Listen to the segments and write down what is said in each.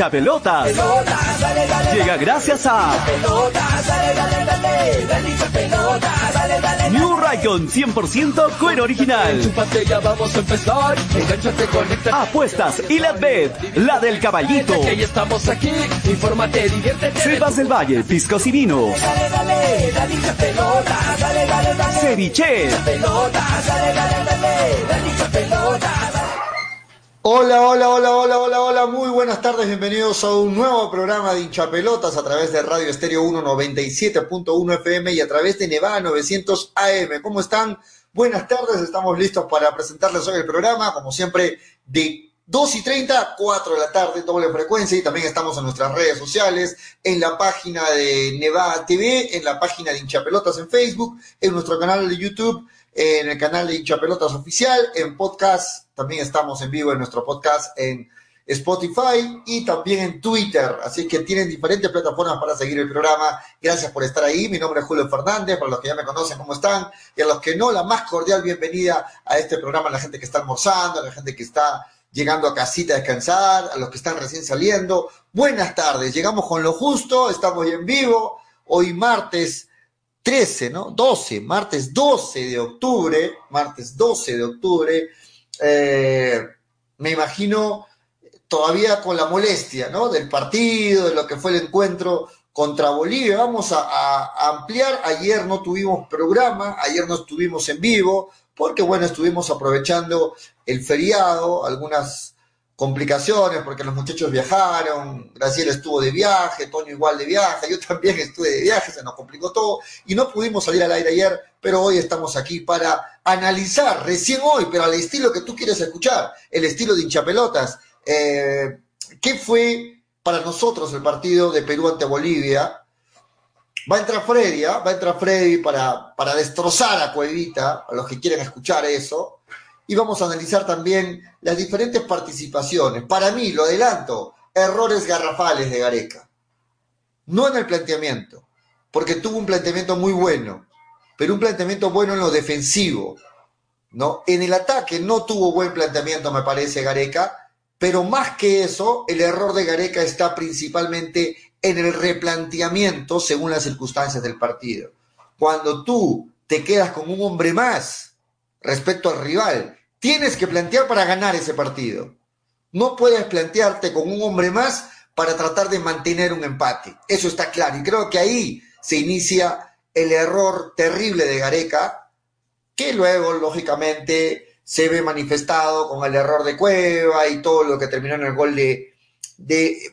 hincha pelotas. Llega gracias a New Raycon 100% cuero original. vamos a empezar. Apuestas y la bet, la del caballito. Estamos aquí, infórmate, diviértete. Sebas del Valle, piscos y vinos. Ceviche. Hola, hola, hola, hola, hola, hola, muy buenas tardes, bienvenidos a un nuevo programa de hinchapelotas a través de Radio Estéreo 197.1 FM y a través de Nevada 900 AM. ¿Cómo están? Buenas tardes, estamos listos para presentarles hoy el programa, como siempre, de 2 y 30 a 4 de la tarde, doble frecuencia, y también estamos en nuestras redes sociales, en la página de Nevada TV, en la página de hinchapelotas en Facebook, en nuestro canal de YouTube en el canal de Hincha Pelotas Oficial, en podcast, también estamos en vivo en nuestro podcast en Spotify y también en Twitter. Así que tienen diferentes plataformas para seguir el programa. Gracias por estar ahí. Mi nombre es Julio Fernández, para los que ya me conocen, ¿cómo están? Y a los que no, la más cordial bienvenida a este programa, a la gente que está almorzando, a la gente que está llegando a casita a descansar, a los que están recién saliendo. Buenas tardes, llegamos con lo justo, estamos en vivo. Hoy martes 13, ¿no? 12, martes 12 de octubre, martes 12 de octubre, eh, me imagino todavía con la molestia, ¿no? Del partido, de lo que fue el encuentro contra Bolivia. Vamos a, a ampliar. Ayer no tuvimos programa, ayer no estuvimos en vivo, porque bueno, estuvimos aprovechando el feriado, algunas complicaciones porque los muchachos viajaron, Graciela estuvo de viaje, Toño igual de viaje, yo también estuve de viaje, se nos complicó todo y no pudimos salir al aire ayer, pero hoy estamos aquí para analizar, recién hoy, pero al estilo que tú quieres escuchar, el estilo de hinchapelotas. Eh, ¿Qué fue para nosotros el partido de Perú ante Bolivia? Va a entrar Freddy, ¿ah? va a entrar Freddy para, para destrozar a Cuevita, a los que quieren escuchar eso y vamos a analizar también las diferentes participaciones. Para mí, lo adelanto, errores garrafales de Gareca. No en el planteamiento, porque tuvo un planteamiento muy bueno, pero un planteamiento bueno en lo defensivo. ¿no? En el ataque no tuvo buen planteamiento, me parece, Gareca, pero más que eso, el error de Gareca está principalmente en el replanteamiento según las circunstancias del partido. Cuando tú te quedas con un hombre más respecto al rival Tienes que plantear para ganar ese partido. No puedes plantearte con un hombre más para tratar de mantener un empate. Eso está claro. Y creo que ahí se inicia el error terrible de Gareca, que luego, lógicamente, se ve manifestado con el error de Cueva y todo lo que terminó en el gol de,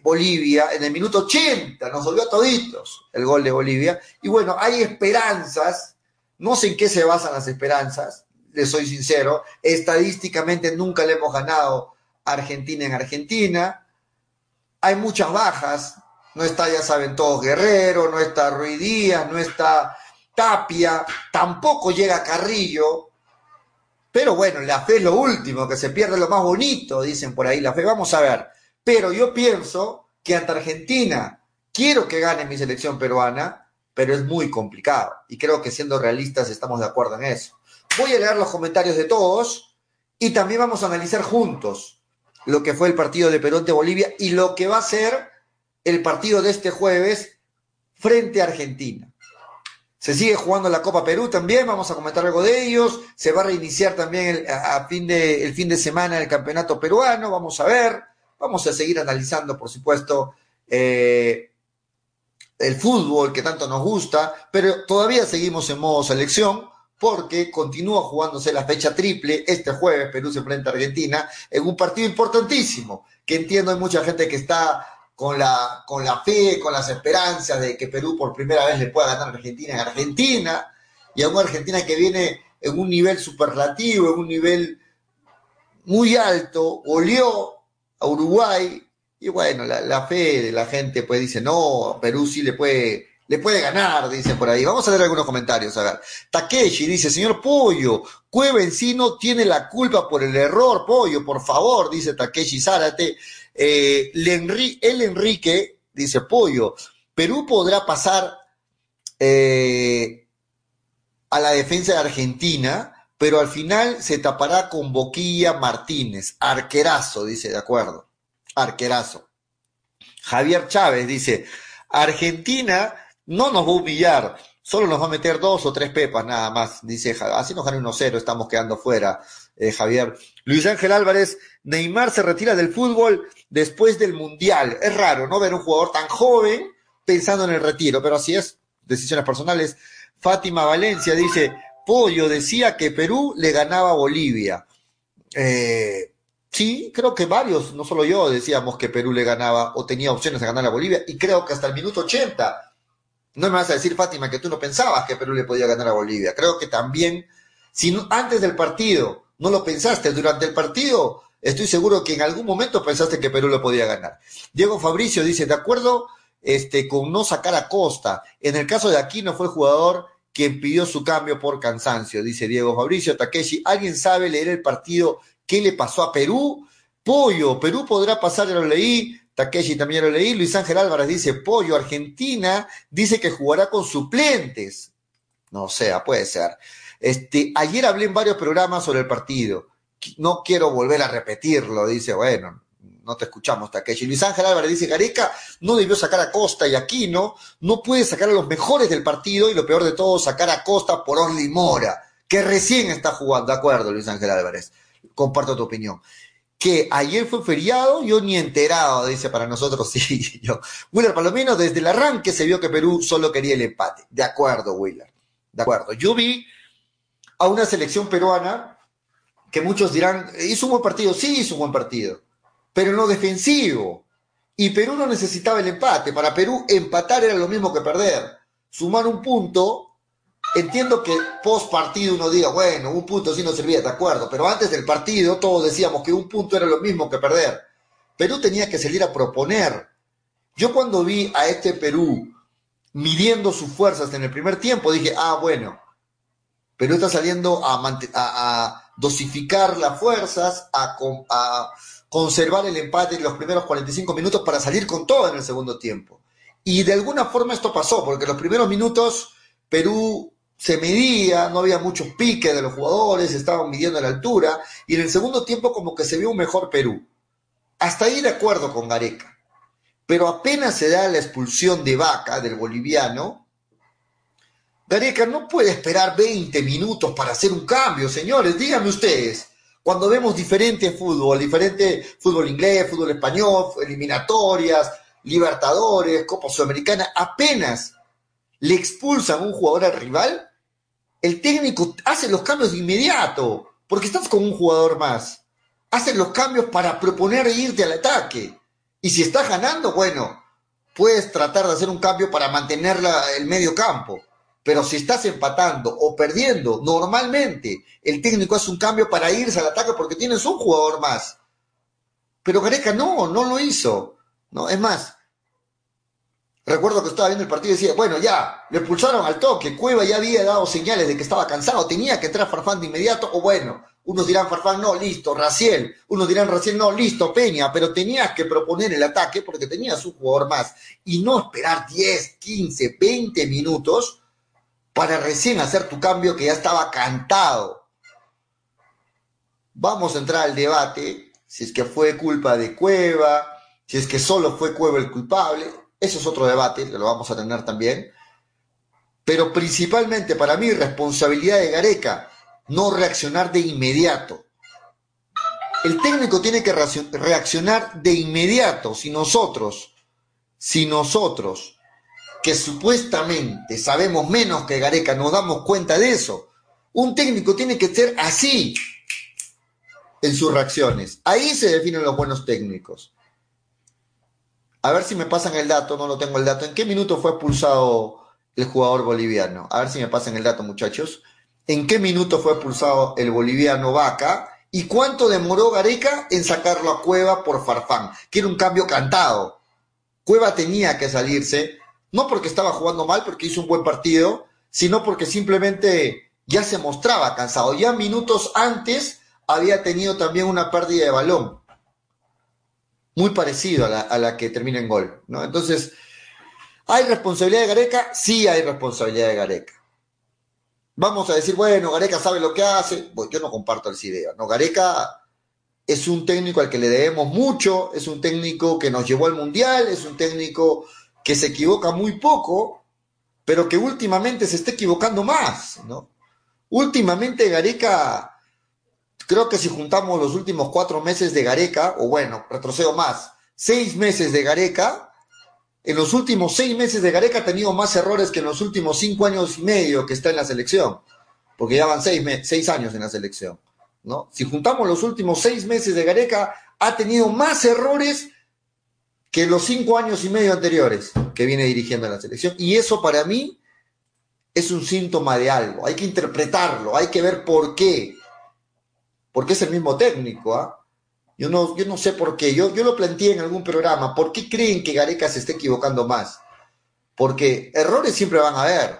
Bolivia en el minuto 80. Nos volvió a toditos el gol de Bolivia. Y bueno, hay esperanzas. No sé en qué se basan las esperanzas soy sincero, estadísticamente nunca le hemos ganado a Argentina en Argentina. Hay muchas bajas, no está, ya saben todos, Guerrero, no está Ruiz no está Tapia, tampoco llega Carrillo. Pero bueno, la fe es lo último, que se pierde lo más bonito, dicen por ahí la fe. Vamos a ver. Pero yo pienso que ante Argentina quiero que gane mi selección peruana, pero es muy complicado. Y creo que siendo realistas estamos de acuerdo en eso. Voy a leer los comentarios de todos y también vamos a analizar juntos lo que fue el partido de Perú ante Bolivia y lo que va a ser el partido de este jueves frente a Argentina. Se sigue jugando la Copa Perú también, vamos a comentar algo de ellos. Se va a reiniciar también el, fin de, el fin de semana el campeonato peruano, vamos a ver. Vamos a seguir analizando, por supuesto, eh, el fútbol que tanto nos gusta, pero todavía seguimos en modo selección porque continúa jugándose la fecha triple este jueves, Perú se enfrenta a Argentina, en un partido importantísimo, que entiendo hay mucha gente que está con la, con la fe, con las esperanzas de que Perú por primera vez le pueda ganar a Argentina en Argentina, y a una Argentina que viene en un nivel superlativo, en un nivel muy alto, olió a Uruguay, y bueno, la, la fe de la gente pues dice, no, Perú sí le puede le puede ganar, dice por ahí. Vamos a leer algunos comentarios, a ver. Takeshi dice, señor Pollo, Cueva en sí no tiene la culpa por el error, Pollo, por favor, dice Takeshi Zárate. Eh, el Enrique dice, Pollo, Perú podrá pasar eh, a la defensa de Argentina, pero al final se tapará con Boquilla Martínez, arquerazo, dice, de acuerdo, arquerazo. Javier Chávez dice, Argentina no nos va a humillar, solo nos va a meter dos o tres pepas nada más, dice, así nos gana 1-0, estamos quedando fuera, eh, Javier. Luis Ángel Álvarez, Neymar se retira del fútbol después del Mundial. Es raro, ¿no? Ver un jugador tan joven pensando en el retiro, pero así es, decisiones personales. Fátima Valencia dice, Pollo decía que Perú le ganaba a Bolivia. Eh, sí, creo que varios, no solo yo, decíamos que Perú le ganaba o tenía opciones de ganar a Bolivia, y creo que hasta el minuto 80. No me vas a decir, Fátima, que tú no pensabas que Perú le podía ganar a Bolivia. Creo que también, si antes del partido no lo pensaste, durante el partido, estoy seguro que en algún momento pensaste que Perú le podía ganar. Diego Fabricio dice, de acuerdo este, con no sacar a Costa, en el caso de Aquino fue el jugador quien pidió su cambio por cansancio, dice Diego Fabricio Takeshi. ¿Alguien sabe leer el partido ¿Qué le pasó a Perú? Pollo, Perú podrá pasar, ya lo leí. Takeshi también lo leí. Luis Ángel Álvarez dice, Pollo, Argentina dice que jugará con suplentes. No sea, puede ser. Este, ayer hablé en varios programas sobre el partido. No quiero volver a repetirlo, dice, bueno, no te escuchamos, Takeshi. Luis Ángel Álvarez dice, Gareca no debió sacar a Costa y Aquino, no puede sacar a los mejores del partido y lo peor de todo, sacar a Costa por Orly Mora, que recién está jugando. De acuerdo, Luis Ángel Álvarez comparto tu opinión. Que ayer fue feriado, yo ni enterado, dice para nosotros, sí, yo. Willer Palomino, desde el arranque se vio que Perú solo quería el empate. De acuerdo, Willer. De acuerdo. Yo vi a una selección peruana que muchos dirán, hizo un buen partido, sí hizo un buen partido, pero en lo defensivo. Y Perú no necesitaba el empate. Para Perú empatar era lo mismo que perder. Sumar un punto Entiendo que post partido uno diga, bueno, un punto sí no servía, de acuerdo, pero antes del partido todos decíamos que un punto era lo mismo que perder. Perú tenía que salir a proponer. Yo cuando vi a este Perú midiendo sus fuerzas en el primer tiempo, dije, ah, bueno, Perú está saliendo a, dosificar las fuerzas, a, a conservar el empate en los primeros 45 minutos para salir con todo en el segundo tiempo. Y de alguna forma esto pasó, porque los primeros minutos Perú se medía, no había muchos piques de los jugadores, estaban midiendo la altura, y en el segundo tiempo como que se vio un mejor Perú. Hasta ahí de acuerdo con Gareca. Pero apenas se da la expulsión de Vaca, del boliviano, Gareca no puede esperar 20 minutos para hacer un cambio, señores, díganme ustedes. Cuando vemos diferente fútbol, diferente fútbol inglés, fútbol español, eliminatorias, Libertadores, Copa Sudamericana, apenas le expulsan un jugador al rival, el técnico hace los cambios de inmediato, porque estás con un jugador más. Hace los cambios para proponer irte al ataque. Y si estás ganando, bueno, puedes tratar de hacer un cambio para mantener el medio campo. Pero si estás empatando o perdiendo, normalmente el técnico hace un cambio para irse al ataque porque tienes un jugador más. Pero Gareca no, no lo hizo. No, es más, Recuerdo que estaba viendo el partido y decía, bueno, ya, le expulsaron al toque, Cueva ya había dado señales de que estaba cansado, tenía que entrar Farfán de inmediato, o bueno, unos dirán Farfán, no, listo, Raciel, unos dirán Raciel, no, listo, Peña, pero tenías que proponer el ataque porque tenías un jugador más y no esperar 10, 15, 20 minutos para recién hacer tu cambio que ya estaba cantado. Vamos a entrar al debate, si es que fue culpa de Cueva, si es que solo fue Cueva el culpable, eso es otro debate, que lo vamos a tener también. Pero principalmente para mí, responsabilidad de Gareca, no reaccionar de inmediato. El técnico tiene que reaccionar de inmediato. Si nosotros, si nosotros, que supuestamente sabemos menos que Gareca, nos damos cuenta de eso, un técnico tiene que ser así en sus reacciones. Ahí se definen los buenos técnicos. A ver si me pasan el dato, no lo tengo el dato. ¿En qué minuto fue expulsado el jugador boliviano? A ver si me pasan el dato, muchachos. ¿En qué minuto fue expulsado el boliviano Vaca? ¿Y cuánto demoró Gareca en sacarlo a Cueva por Farfán? Que era un cambio cantado. Cueva tenía que salirse, no porque estaba jugando mal, porque hizo un buen partido, sino porque simplemente ya se mostraba cansado. Ya minutos antes había tenido también una pérdida de balón muy parecido a la, que termina en gol, ¿no? Entonces, ¿hay responsabilidad de Gareca? Sí hay responsabilidad de Gareca. Vamos a decir, bueno, Gareca sabe lo que hace. yo no comparto esa idea, ¿no? Gareca es un técnico al que le debemos mucho, es un técnico que nos llevó al Mundial, es un técnico que se equivoca muy poco, pero que últimamente se está equivocando más, ¿no? Últimamente Gareca, creo que si juntamos los últimos cuatro meses de Gareca, o bueno, retrocedo más, seis meses de Gareca, en los últimos seis meses de Gareca ha tenido más errores que en los últimos cinco años y medio que está en la selección, porque ya van seis, seis años en la selección. ¿no? Si juntamos los últimos seis meses de Gareca, ha tenido más errores que los cinco años y medio anteriores que viene dirigiendo la selección. Y eso para mí es un síntoma de algo. Hay que interpretarlo, hay que ver por qué. Porque es el mismo técnico, ¿ah? Yo no, yo no sé por qué. Yo, yo lo planteé en algún programa. ¿Por qué creen que Gareca se esté equivocando más? Porque errores siempre van a haber.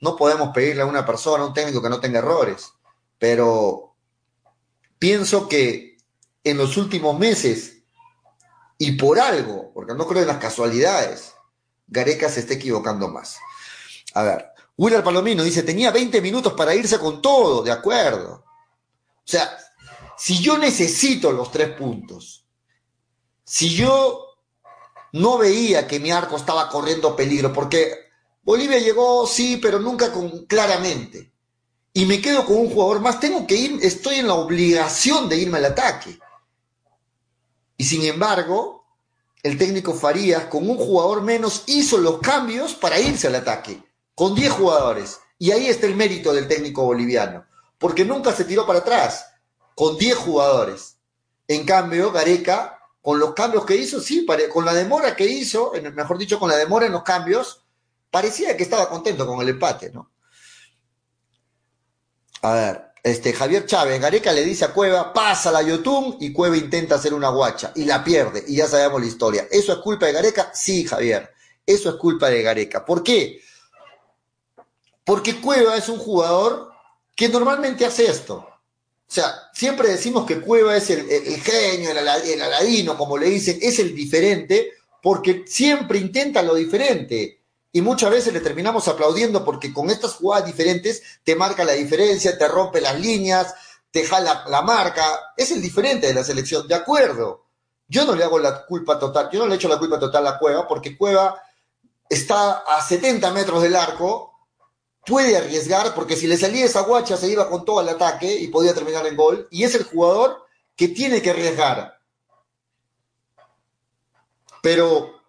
No podemos pedirle a una persona, a un técnico que no tenga errores. Pero pienso que en los últimos meses, y por algo, porque no creo en las casualidades, Gareca se está equivocando más. A ver, Willard Palomino dice, tenía 20 minutos para irse con todo, de acuerdo. O sea, si yo necesito los tres puntos, si yo no veía que mi arco estaba corriendo peligro, porque Bolivia llegó, sí, pero nunca con, claramente, y me quedo con un jugador más, tengo que ir, estoy en la obligación de irme al ataque. Y sin embargo, el técnico Farías, con un jugador menos, hizo los cambios para irse al ataque, con 10 jugadores. Y ahí está el mérito del técnico boliviano, porque nunca se tiró para atrás con 10 jugadores. En cambio, Gareca, con los cambios que hizo, sí, con la demora que hizo, mejor dicho, con la demora en los cambios, parecía que estaba contento con el empate, ¿no? A ver, este, Javier Chávez, Gareca le dice a Cueva, pasa la Yotun y Cueva intenta hacer una guacha y la pierde y ya sabemos la historia. ¿Eso es culpa de Gareca? Sí, Javier, eso es culpa de Gareca. ¿Por qué? Porque Cueva es un jugador que normalmente hace esto. O sea, siempre decimos que Cueva es el, genio, el, aladino, como le dicen, es el diferente, porque siempre intenta lo diferente. Y muchas veces le terminamos aplaudiendo porque con estas jugadas diferentes te marca la diferencia, te rompe las líneas, te jala la marca. Es el diferente de la selección, de acuerdo. Yo no le hago la culpa total, yo no le echo la culpa total a Cueva, porque Cueva está a 70 metros del arco puede arriesgar, porque si le salía esa guacha se iba con todo el ataque y podía terminar en gol, y es el jugador que tiene que arriesgar. Pero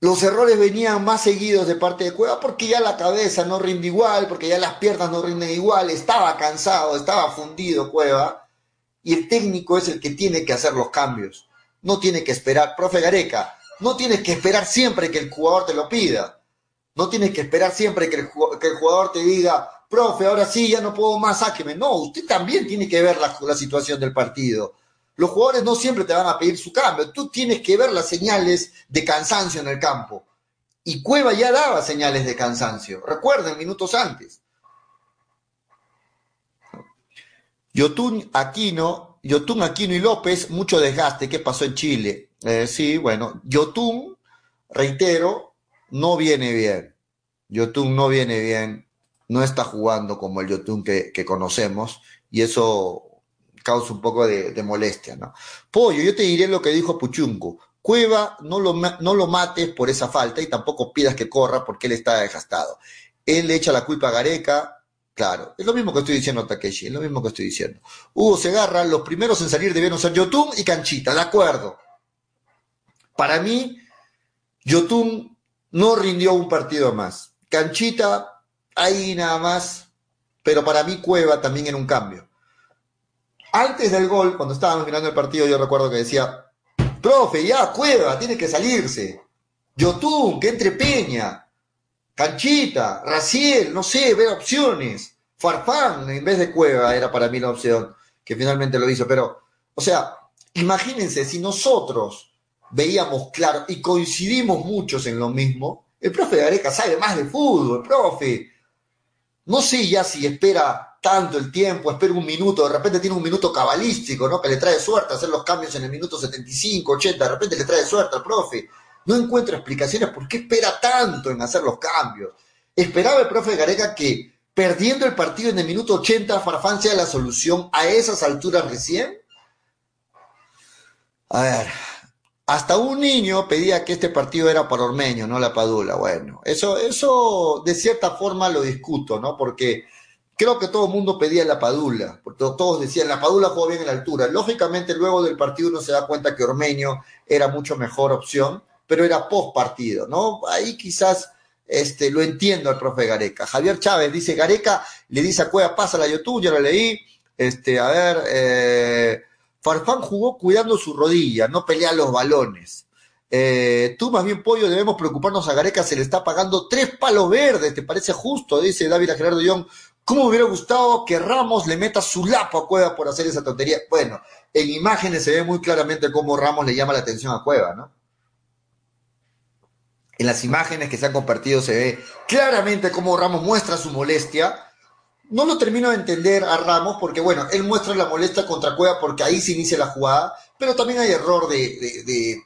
los errores venían más seguidos de parte de Cueva porque ya la cabeza no rinde igual, porque ya las piernas no rinden igual, estaba cansado, estaba fundido Cueva, y el técnico es el que tiene que hacer los cambios. No tiene que esperar, profe Gareca, no tienes que esperar siempre que el jugador te lo pida no tienes que esperar siempre que el, jugador te diga, profe, ahora sí, ya no puedo más, sáqueme. No, usted también tiene que ver la, situación del partido. Los jugadores no siempre te van a pedir su cambio. Tú tienes que ver las señales de cansancio en el campo. Y Cueva ya daba señales de cansancio. Recuerden, minutos antes. Yotun Aquino, Yotun Aquino y López, mucho desgaste. ¿Qué pasó en Chile? Eh, sí, bueno, Yotun, reitero, no viene bien. Yotun no viene bien, no está jugando como el Yotun que, conocemos y eso causa un poco de, molestia, ¿no? Pollo, yo te diré lo que dijo Puchunco. Cueva, no lo, no lo mates por esa falta y tampoco pidas que corra porque él está desgastado. Él le echa la culpa a Gareca, Claro, es lo mismo que estoy diciendo Takeshi, es lo mismo que estoy diciendo. Hugo Segarra, los primeros en salir debieron ser Yotun y Canchita, de acuerdo. Para mí, Yotun no rindió un partido más. Canchita, ahí nada más, pero para mí Cueva también en un cambio. Antes del gol, cuando estábamos mirando el partido, yo recuerdo que decía, profe, ya Cueva, tiene que salirse. Yotun, que entre Peña. Canchita, Raciel, no sé, ver opciones. Farfán en vez de Cueva era para mí la opción, que finalmente lo hizo. Pero, o sea, imagínense si nosotros veíamos claro y coincidimos muchos en lo mismo. El profe Gareca sabe más de fútbol, profe. No sé ya si espera tanto el tiempo, espera un minuto, de repente tiene un minuto cabalístico, ¿no? Que le trae suerte hacer los cambios en el minuto 75, 80, de repente le trae suerte al profe. No encuentro explicaciones por qué espera tanto en hacer los cambios. Esperaba el profe Gareca que perdiendo el partido en el minuto 80, Farfán sea la solución a esas alturas recién? A ver, hasta un niño pedía que este partido era para Ormeño, no la Padula. Bueno, eso, eso de cierta forma lo discuto, ¿no? Porque creo que todo el mundo pedía la Padula, porque todos decían, la Padula jugó bien en la altura. Lógicamente, luego del partido uno se da cuenta que Ormeño era mucho mejor opción, pero era post partido, ¿no? Ahí quizás este, lo entiendo al profe Gareca. Javier Chávez dice, Gareca le dice a Cueva, pasa la YouTube, ya lo leí. Este, a ver, eh, Farfán jugó cuidando su rodilla, no pelea los balones. Eh, tú más bien, Pollo, debemos preocuparnos a Gareca, se le está pagando tres palos verdes, ¿te parece justo? Dice David a Gerardo. ¿Cómo hubiera gustado que Ramos le meta su lapo a Cueva por hacer esa tontería? Bueno, en imágenes se ve muy claramente cómo Ramos le llama la atención a Cueva, ¿no? En las imágenes que se han compartido se ve claramente cómo Ramos muestra su molestia no lo termino de entender a Ramos porque, bueno, él muestra la molestia contra Cueva porque ahí se inicia la jugada, pero también hay error de,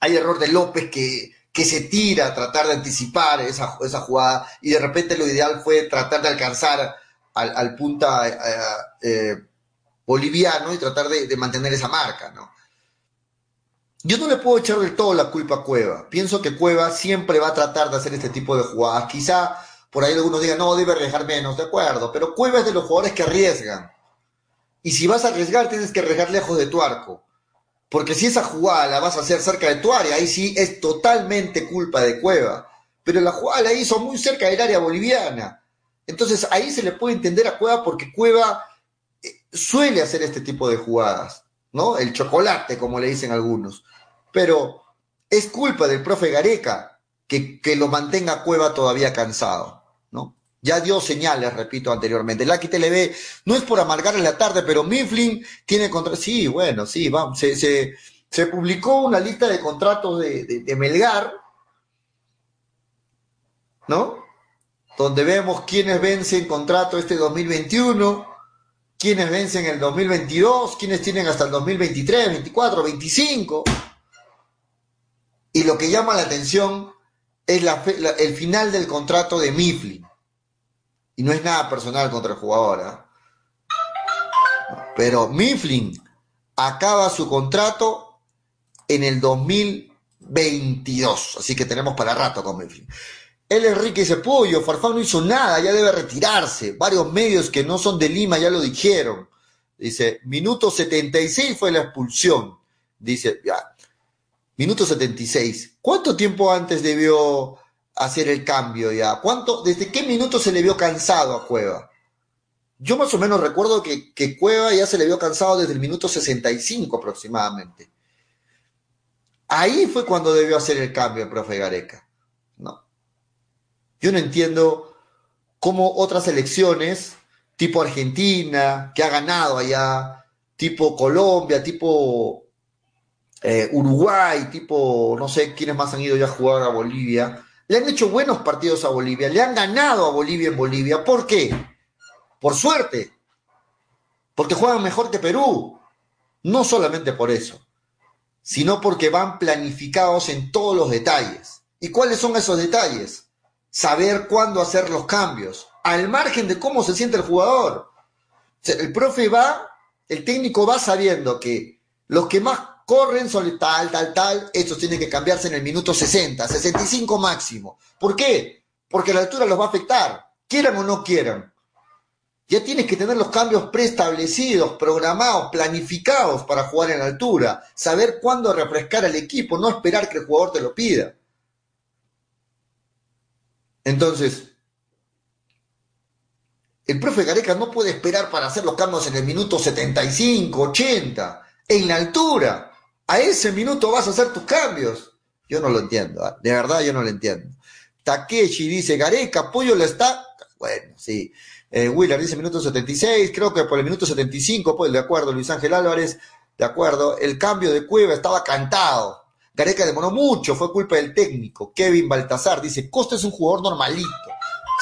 hay error de López que, que se tira a tratar de anticipar esa, esa jugada y de repente lo ideal fue tratar de alcanzar al, punta eh, eh, boliviano y tratar de, de, mantener esa marca, ¿no? Yo no le puedo echar del todo la culpa a Cueva. Pienso que Cueva siempre va a tratar de hacer este tipo de jugadas. Quizá por ahí algunos digan, no, debe arriesgar menos, de acuerdo, pero Cueva es de los jugadores que arriesgan. Y si vas a arriesgar, tienes que arriesgar lejos de tu arco. Porque si esa jugada la vas a hacer cerca de tu área, ahí sí es totalmente culpa de Cueva. Pero la jugada la hizo muy cerca del área boliviana. Entonces ahí se le puede entender a Cueva porque Cueva eh, suele hacer este tipo de jugadas, ¿no? El chocolate, como le dicen algunos. Pero es culpa del profe Gareca que, que lo mantenga Cueva todavía cansado. Ya dio señales, repito anteriormente. Lucky TLB no es por amargarle la tarde, pero Mifflin tiene contra. Sí, bueno, sí, vamos. Se, publicó una lista de contratos de, Melgar, ¿no? Donde vemos quiénes vencen contrato este 2021, quiénes vencen el 2022, quiénes tienen hasta el 2023, 24, 25. Y lo que llama la atención es el final del contrato de Mifflin y no es nada personal contra el jugador. ¿ah? Pero Mifflin acaba su contrato en el 2022. Así que tenemos para rato con Mifflin. El Enrique dice, Farfán no hizo nada, ya debe retirarse. Varios medios que no son de Lima ya lo dijeron. Dice, minuto 76 fue la expulsión. Dice, ya, minuto 76. ¿Cuánto tiempo antes debió hacer el cambio ya? ¿Cuánto, desde qué minuto se le vio cansado a Cueva? Yo más o menos recuerdo que, que Cueva ya se le vio cansado desde el minuto 65 aproximadamente. Ahí fue cuando debió hacer el cambio el profe Gareca. No. Yo no entiendo cómo otras elecciones, tipo Argentina, que ha ganado allá, tipo Colombia, tipo eh, Uruguay, tipo, no sé quiénes más han ido ya a jugar a Bolivia, le han hecho buenos partidos a Bolivia, le han ganado a Bolivia en Bolivia. ¿Por qué? Por suerte. Porque juegan mejor que Perú. No solamente por eso, sino porque van planificados en todos los detalles. ¿Y cuáles son esos detalles? Saber cuándo hacer los cambios, al margen de cómo se siente el jugador. el profe va, el técnico va sabiendo que los que más corren son tal, tal, tal, estos tienen que cambiarse en el minuto 60, 65 máximo. ¿Por qué? Porque la altura los va a afectar, quieran o no quieran. Ya tienes que tener los cambios preestablecidos, programados, planificados para jugar en altura, saber cuándo refrescar al equipo, no esperar que el jugador te lo pida. Entonces, el profe Gareca no puede esperar para hacer los cambios en el minuto 75, 80, en la altura a ese minuto vas a hacer tus cambios. Yo no lo entiendo, ¿ah? de verdad yo no lo entiendo. Takeshi dice, Gareca, Pollo le está... Bueno, sí. Eh, dice minuto 76, creo que por el minuto 75, pues de acuerdo, Luis Ángel Álvarez, de acuerdo, el cambio de Cueva estaba cantado. Gareca demoró mucho, fue culpa del técnico. Kevin Baltasar dice, Costa es un jugador normalito.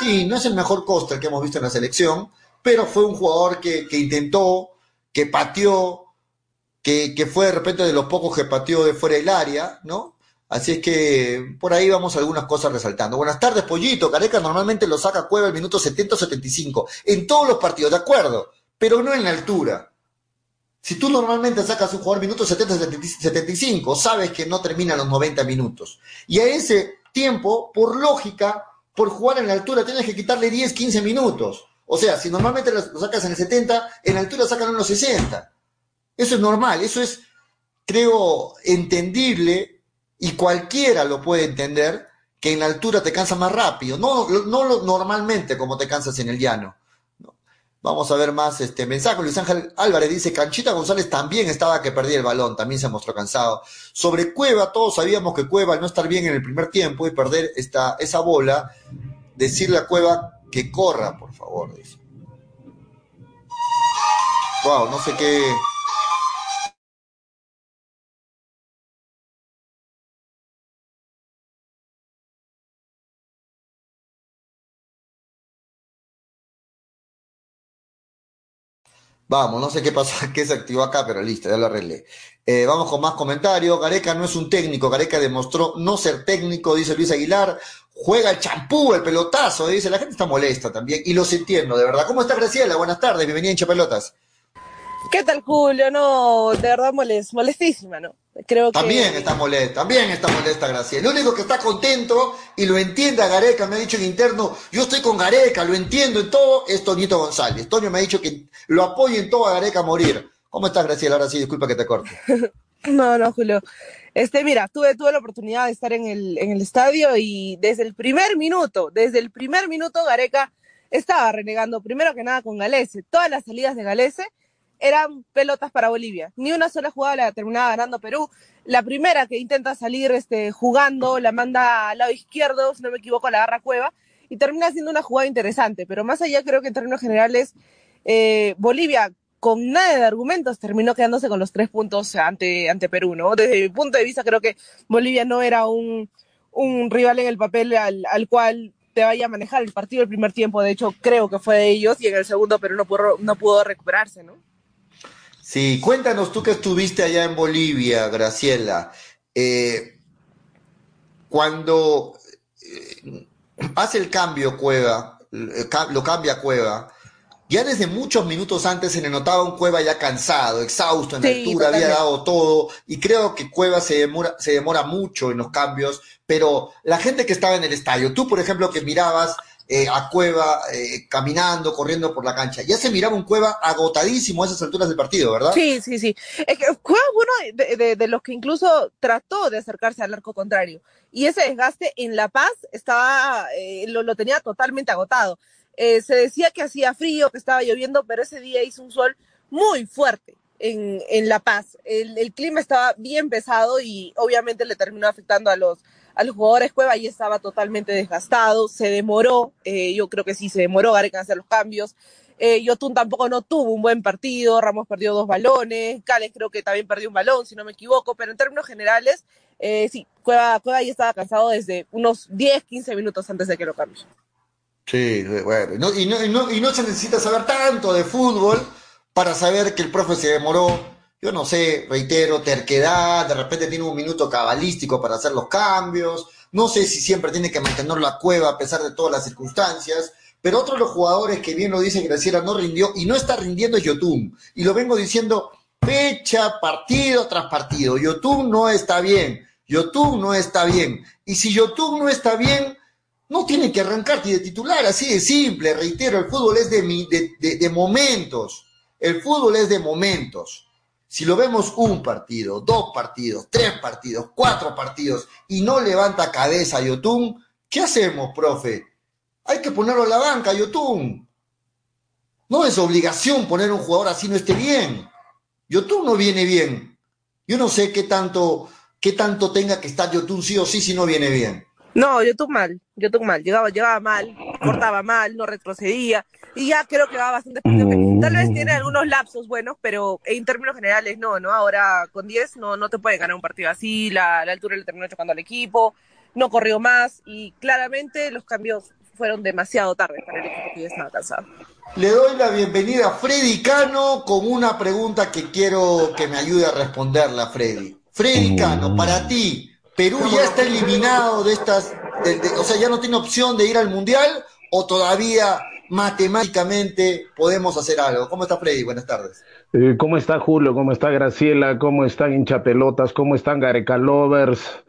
Sí, no es el mejor Costa que hemos visto en la selección, pero fue un jugador que, que intentó, que pateó, que, fue de repente de los pocos que pateó de fuera del área, ¿no? Así es que por ahí vamos algunas cosas resaltando. Buenas tardes, Pollito. Careca normalmente lo saca Cueva el minuto 70-75. En todos los partidos, de acuerdo, pero no en la altura. Si tú normalmente sacas un jugador minuto 70-75, sabes que no termina los 90 minutos. Y a ese tiempo, por lógica, por jugar en la altura, tienes que quitarle 10, 15 minutos. O sea, si normalmente lo sacas en el 70, en la altura sacan unos 60. Eso es normal, eso es, creo, entendible y cualquiera lo puede entender que en la altura te cansa más rápido, no, no normalmente como te cansas en el llano. Vamos a ver más este mensaje. Luis Ángel Álvarez dice, Canchita González también estaba que perdía el balón, también se mostró cansado. Sobre Cueva, todos sabíamos que Cueva al no estar bien en el primer tiempo y perder esta, esa bola, decirle a Cueva que corra, por favor, dice. Wow, no sé qué, Vamos, no sé qué pasó, qué se activó acá, pero listo, ya lo arreglé. Eh, vamos con más comentarios. Gareca no es un técnico, Gareca demostró no ser técnico, dice Luis Aguilar. Juega el champú, el pelotazo, dice. La gente está molesta también, y los entiendo, de verdad. ¿Cómo está Graciela? Buenas tardes, bienvenida en Chapelotas. ¿Qué tal, Julio? No, de verdad molest, molestísima, ¿no? Creo también está molesta, también está molesta Graciela. El único que está contento y lo entiende a Gareca, me ha dicho en interno, yo estoy con Gareca, lo entiendo en todo, es Toñito González. Toño me ha dicho que lo apoyo en todo a Gareca a morir. ¿Cómo estás, Graciela? Ahora sí, disculpa que te corte. no, no, Julio. Este, mira, tuve, tuve la oportunidad de estar en el, en el estadio y desde el primer minuto, desde el primer minuto Gareca estaba renegando, primero que nada con Galese, todas las salidas de Galese eran pelotas para Bolivia. Ni una sola jugada la terminaba ganando Perú. La primera que intenta salir este, jugando la manda al lado izquierdo, si no me equivoco, la agarra Cueva y termina siendo una jugada interesante. Pero más allá, creo que en términos generales, eh, Bolivia, con nada de argumentos, terminó quedándose con los tres puntos ante, ante Perú, ¿no? Desde mi punto de vista, creo que Bolivia no era un, un rival en el papel al, al cual te vaya a manejar el partido el primer tiempo. De hecho, creo que fue de ellos y en el segundo Perú no pudo, no pudo recuperarse, ¿no? Sí, cuéntanos tú que estuviste allá en Bolivia, Graciela. Eh, cuando eh, hace el cambio Cueva, eh, lo cambia Cueva, ya desde muchos minutos antes se le notaba un Cueva ya cansado, exhausto en altura, había dado todo, y creo que Cueva se demora, se demora mucho en los cambios, pero la gente que estaba en el estadio, tú por ejemplo que mirabas eh, a Cueva eh, caminando, corriendo por la cancha. Ya se miraba un Cueva agotadísimo a esas alturas del partido, ¿verdad? Sí, sí, sí. Es que Cueva uno de, los que incluso trató de acercarse al arco contrario. Y ese desgaste en La Paz estaba, eh, lo, tenía totalmente agotado. se decía que hacía frío, que estaba lloviendo, pero ese día hizo un sol muy fuerte. En, en La Paz. El, el clima estaba bien pesado y obviamente le terminó afectando a los, a los jugadores Cueva y estaba totalmente desgastado, se demoró, eh, yo creo que sí, se demoró Gareca en hacer los cambios. Eh, Yotun tampoco no tuvo un buen partido, Ramos perdió dos balones, Cales creo que también perdió un balón, si no me equivoco, pero en términos generales, eh, sí, Cueva, Cueva ya estaba cansado desde unos 10, 15 minutos antes de que lo cambie. Sí, bueno, y, no, y, no, y no se necesita saber tanto de fútbol para saber que el profe se demoró yo no sé, reitero, terquedad, de repente tiene un minuto cabalístico para hacer los cambios, no sé si siempre tiene que mantener la cueva a pesar de todas las circunstancias, pero otro de los jugadores que bien lo dice Graciela no rindió y no está rindiendo es Yotun, y lo vengo diciendo fecha, partido tras partido, Yotun no está bien, Yotun no está bien, y si Yotun no está bien, no tiene que arrancarte de titular, así de simple, reitero, el fútbol es de, de, de momentos, el fútbol es de momentos. Si lo vemos un partido, dos partidos, tres partidos, cuatro partidos y no levanta cabeza Yotun, ¿qué hacemos, profe? Hay que ponerlo a la banca, Yotun. No es obligación poner un jugador así no esté bien. Yotun no viene bien. Yo no sé qué tanto, qué tanto tenga que estar Yotun sí o sí si no viene bien. No, YouTube mal, YouTube mal, llegaba, llegaba mal, cortaba mal, no retrocedía, y ya creo que va bastante Tal vez tiene algunos lapsos buenos, pero en términos generales no, ¿no? Ahora con 10 no, no te puede ganar un partido así, la, altura le terminó chocando al equipo, no corrió más, y claramente los cambios fueron demasiado tarde para el equipo que ya estaba cansado. Le doy la bienvenida a Freddy Cano con una pregunta que quiero que me ayude a responderla, Freddy. Freddy Cano, para ti, Perú ya está eliminado de estas, o sea, ya no tiene opción de ir al Mundial o todavía matemáticamente podemos hacer algo. ¿Cómo está Freddy? Buenas tardes. Eh, ¿Cómo está Julio? ¿Cómo está Graciela? ¿Cómo están hinchapelotas? ¿Cómo están Gareca Lovers?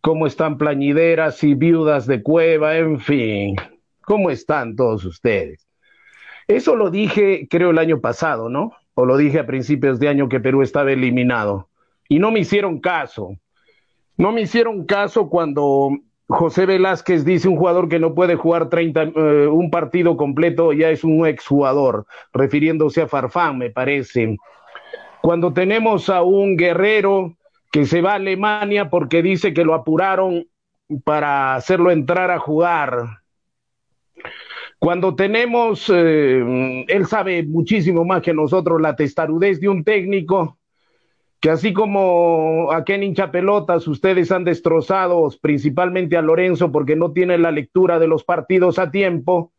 ¿Cómo están plañideras y viudas de cueva? En fin, ¿cómo están todos ustedes? Eso lo dije, creo, el año pasado, ¿no? O lo dije a principios de año que Perú estaba eliminado. Y no me hicieron caso. No me hicieron caso cuando José Velázquez dice un jugador que no puede jugar 30, eh, un partido completo ya es un exjugador, refiriéndose a Farfán, me parece. Cuando tenemos a un guerrero que se va a Alemania porque dice que lo apuraron para hacerlo entrar a jugar. Cuando tenemos, eh, él sabe muchísimo más que nosotros la testarudez de un técnico que así como a Ken hincha pelotas, ustedes han destrozado principalmente a Lorenzo porque no tiene la lectura de los partidos a tiempo,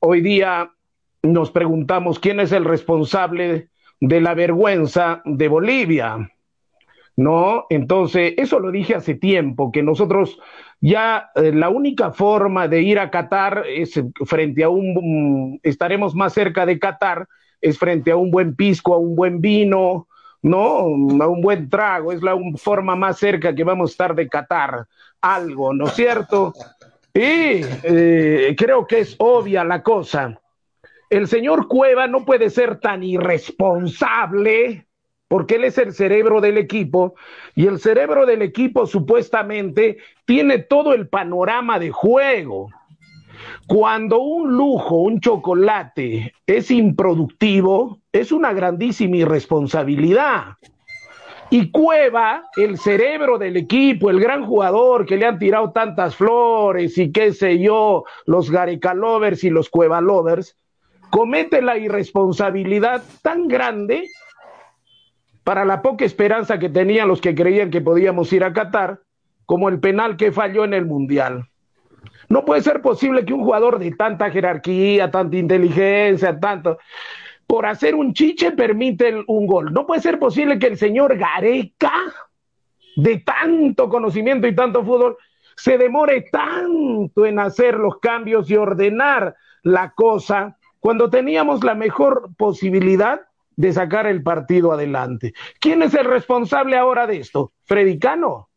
hoy día nos preguntamos quién es el responsable de la vergüenza de Bolivia. ¿No? Entonces, eso lo dije hace tiempo, que nosotros ya eh, la única forma de ir a Qatar es frente a un, estaremos más cerca de Qatar, es frente a un buen pisco, a un buen vino, ¿no? A un buen trago, es la forma más cerca que vamos a estar de Qatar, algo, ¿no es cierto? Y eh, creo que es obvia la cosa. El señor Cueva no puede ser tan irresponsable porque él es el cerebro del equipo y el cerebro del equipo supuestamente tiene todo el panorama de juego. Cuando un lujo, un chocolate es improductivo, es una grandísima irresponsabilidad. Y Cueva, el cerebro del equipo, el gran jugador que le han tirado tantas flores y qué sé yo, los Gareca Lovers y los Cueva Lovers, comete la irresponsabilidad tan grande para la poca esperanza que tenían los que creían que podíamos ir a Qatar, como el penal que falló en el Mundial. No puede ser posible que un jugador de tanta jerarquía, tanta inteligencia, tanto, por hacer un chiche permite un gol. No puede ser posible que el señor Gareca, de tanto conocimiento y tanto fútbol, se demore tanto en hacer los cambios y ordenar la cosa cuando teníamos la mejor posibilidad de sacar el partido adelante. ¿Quién es el responsable ahora de esto? Fredicano.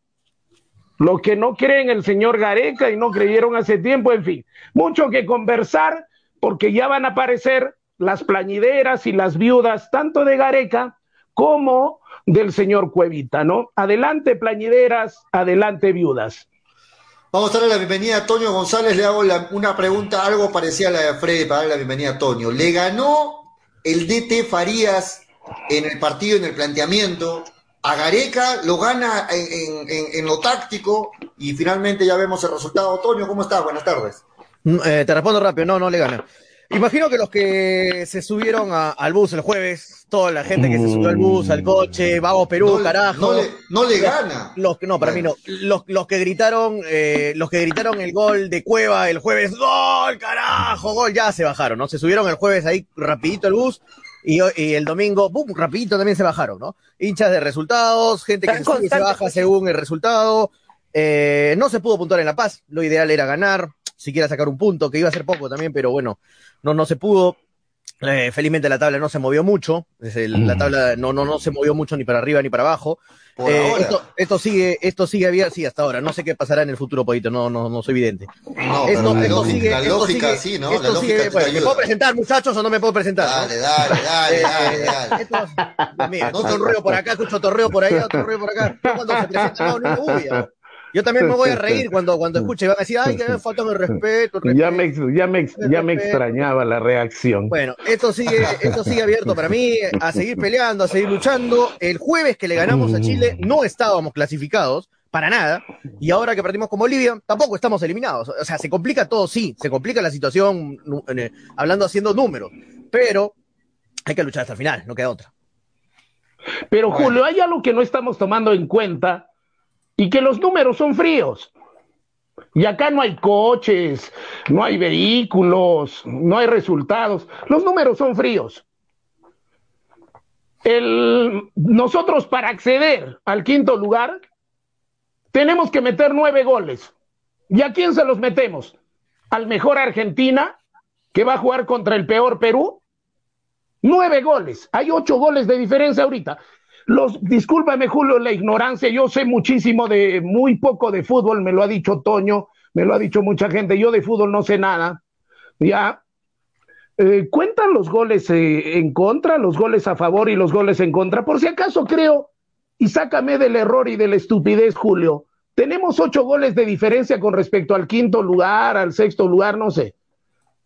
Los que no creen el señor Gareca y no creyeron hace tiempo, en fin, mucho que conversar porque ya van a aparecer las plañideras y las viudas, tanto de Gareca como del señor Cuevita, ¿no? Adelante, plañideras, adelante, viudas. Vamos a darle la bienvenida a Toño González. Le hago una pregunta, algo parecida a la de Freddy, para darle la bienvenida a Toño. ¿Le ganó el DT Farías en el partido, en el planteamiento, a Gareca lo gana en, lo táctico y finalmente ya vemos el resultado. Toño, ¿cómo estás? Buenas tardes. Mm, eh, te respondo rápido, no, no le gana. Imagino que los que se subieron al bus el jueves, toda la gente que se subió al bus, al coche, vamos Perú, carajo. No le, gana. Los, no, para mí no. Los, los que gritaron, eh, los que gritaron el gol de Cueva el jueves, gol, carajo, gol, ya se bajaron, ¿no? Se subieron el jueves ahí rapidito el bus y, el domingo, ¡pum! rapidito también se bajaron, ¿no? Hinchas de resultados, gente que se baja según el resultado. Eh, no se pudo puntuar en La Paz, lo ideal era ganar, siquiera sacar un punto, que iba a ser poco también, pero bueno, no, no se pudo. Eh, felizmente la tabla no se movió mucho, la mm. tabla no, no, no se movió mucho ni para arriba ni para abajo. Eh, esto, esto, sigue, esto sigue abierto, sí, hasta ahora. No sé qué pasará en el futuro, Poquito, no, no, no soy evidente. No, esto, esto sigue, la lógica, sí, ¿no? la lógica ¿Me puedo presentar, muchachos, o no me puedo presentar? Dale, dale, dale, dale, dale. Esto, mira, no torreo por acá, escucho torreo por allá, torreo por acá. cuando se presenta, no, no, no, yo también me voy a reír cuando, cuando escuche, van a decir, ay, que me falta el respeto, Ya me, ya me, ya me extrañaba la reacción. Bueno, esto sigue, esto sigue abierto para mí, a seguir peleando, a seguir luchando. El jueves que le ganamos a Chile no estábamos clasificados, para nada, y ahora que perdimos con Bolivia, tampoco estamos eliminados. O sea, se complica todo, sí, se complica la situación hablando haciendo números, pero hay que luchar hasta el final, no queda otra. Pero Julio, hay algo que no estamos tomando en cuenta y que los números son fríos. Y acá no hay coches, no hay vehículos, no hay resultados. Los números son fríos. El, nosotros para acceder al quinto lugar tenemos que meter nueve goles. ¿Y a quién se los metemos? ¿Al mejor Argentina, que va a jugar contra el peor Perú? Nueve goles. Hay ocho goles de diferencia ahorita. Los, discúlpame, Julio, la ignorancia. Yo sé muchísimo de, muy poco de fútbol, me lo ha dicho Toño, me lo ha dicho mucha gente. Yo de fútbol no sé nada. Ya. Eh, cuentan los goles eh, en contra, los goles a favor y los goles en contra. Por si acaso creo, y sácame del error y de la estupidez, Julio. Tenemos ocho goles de diferencia con respecto al quinto lugar, al sexto lugar, no sé.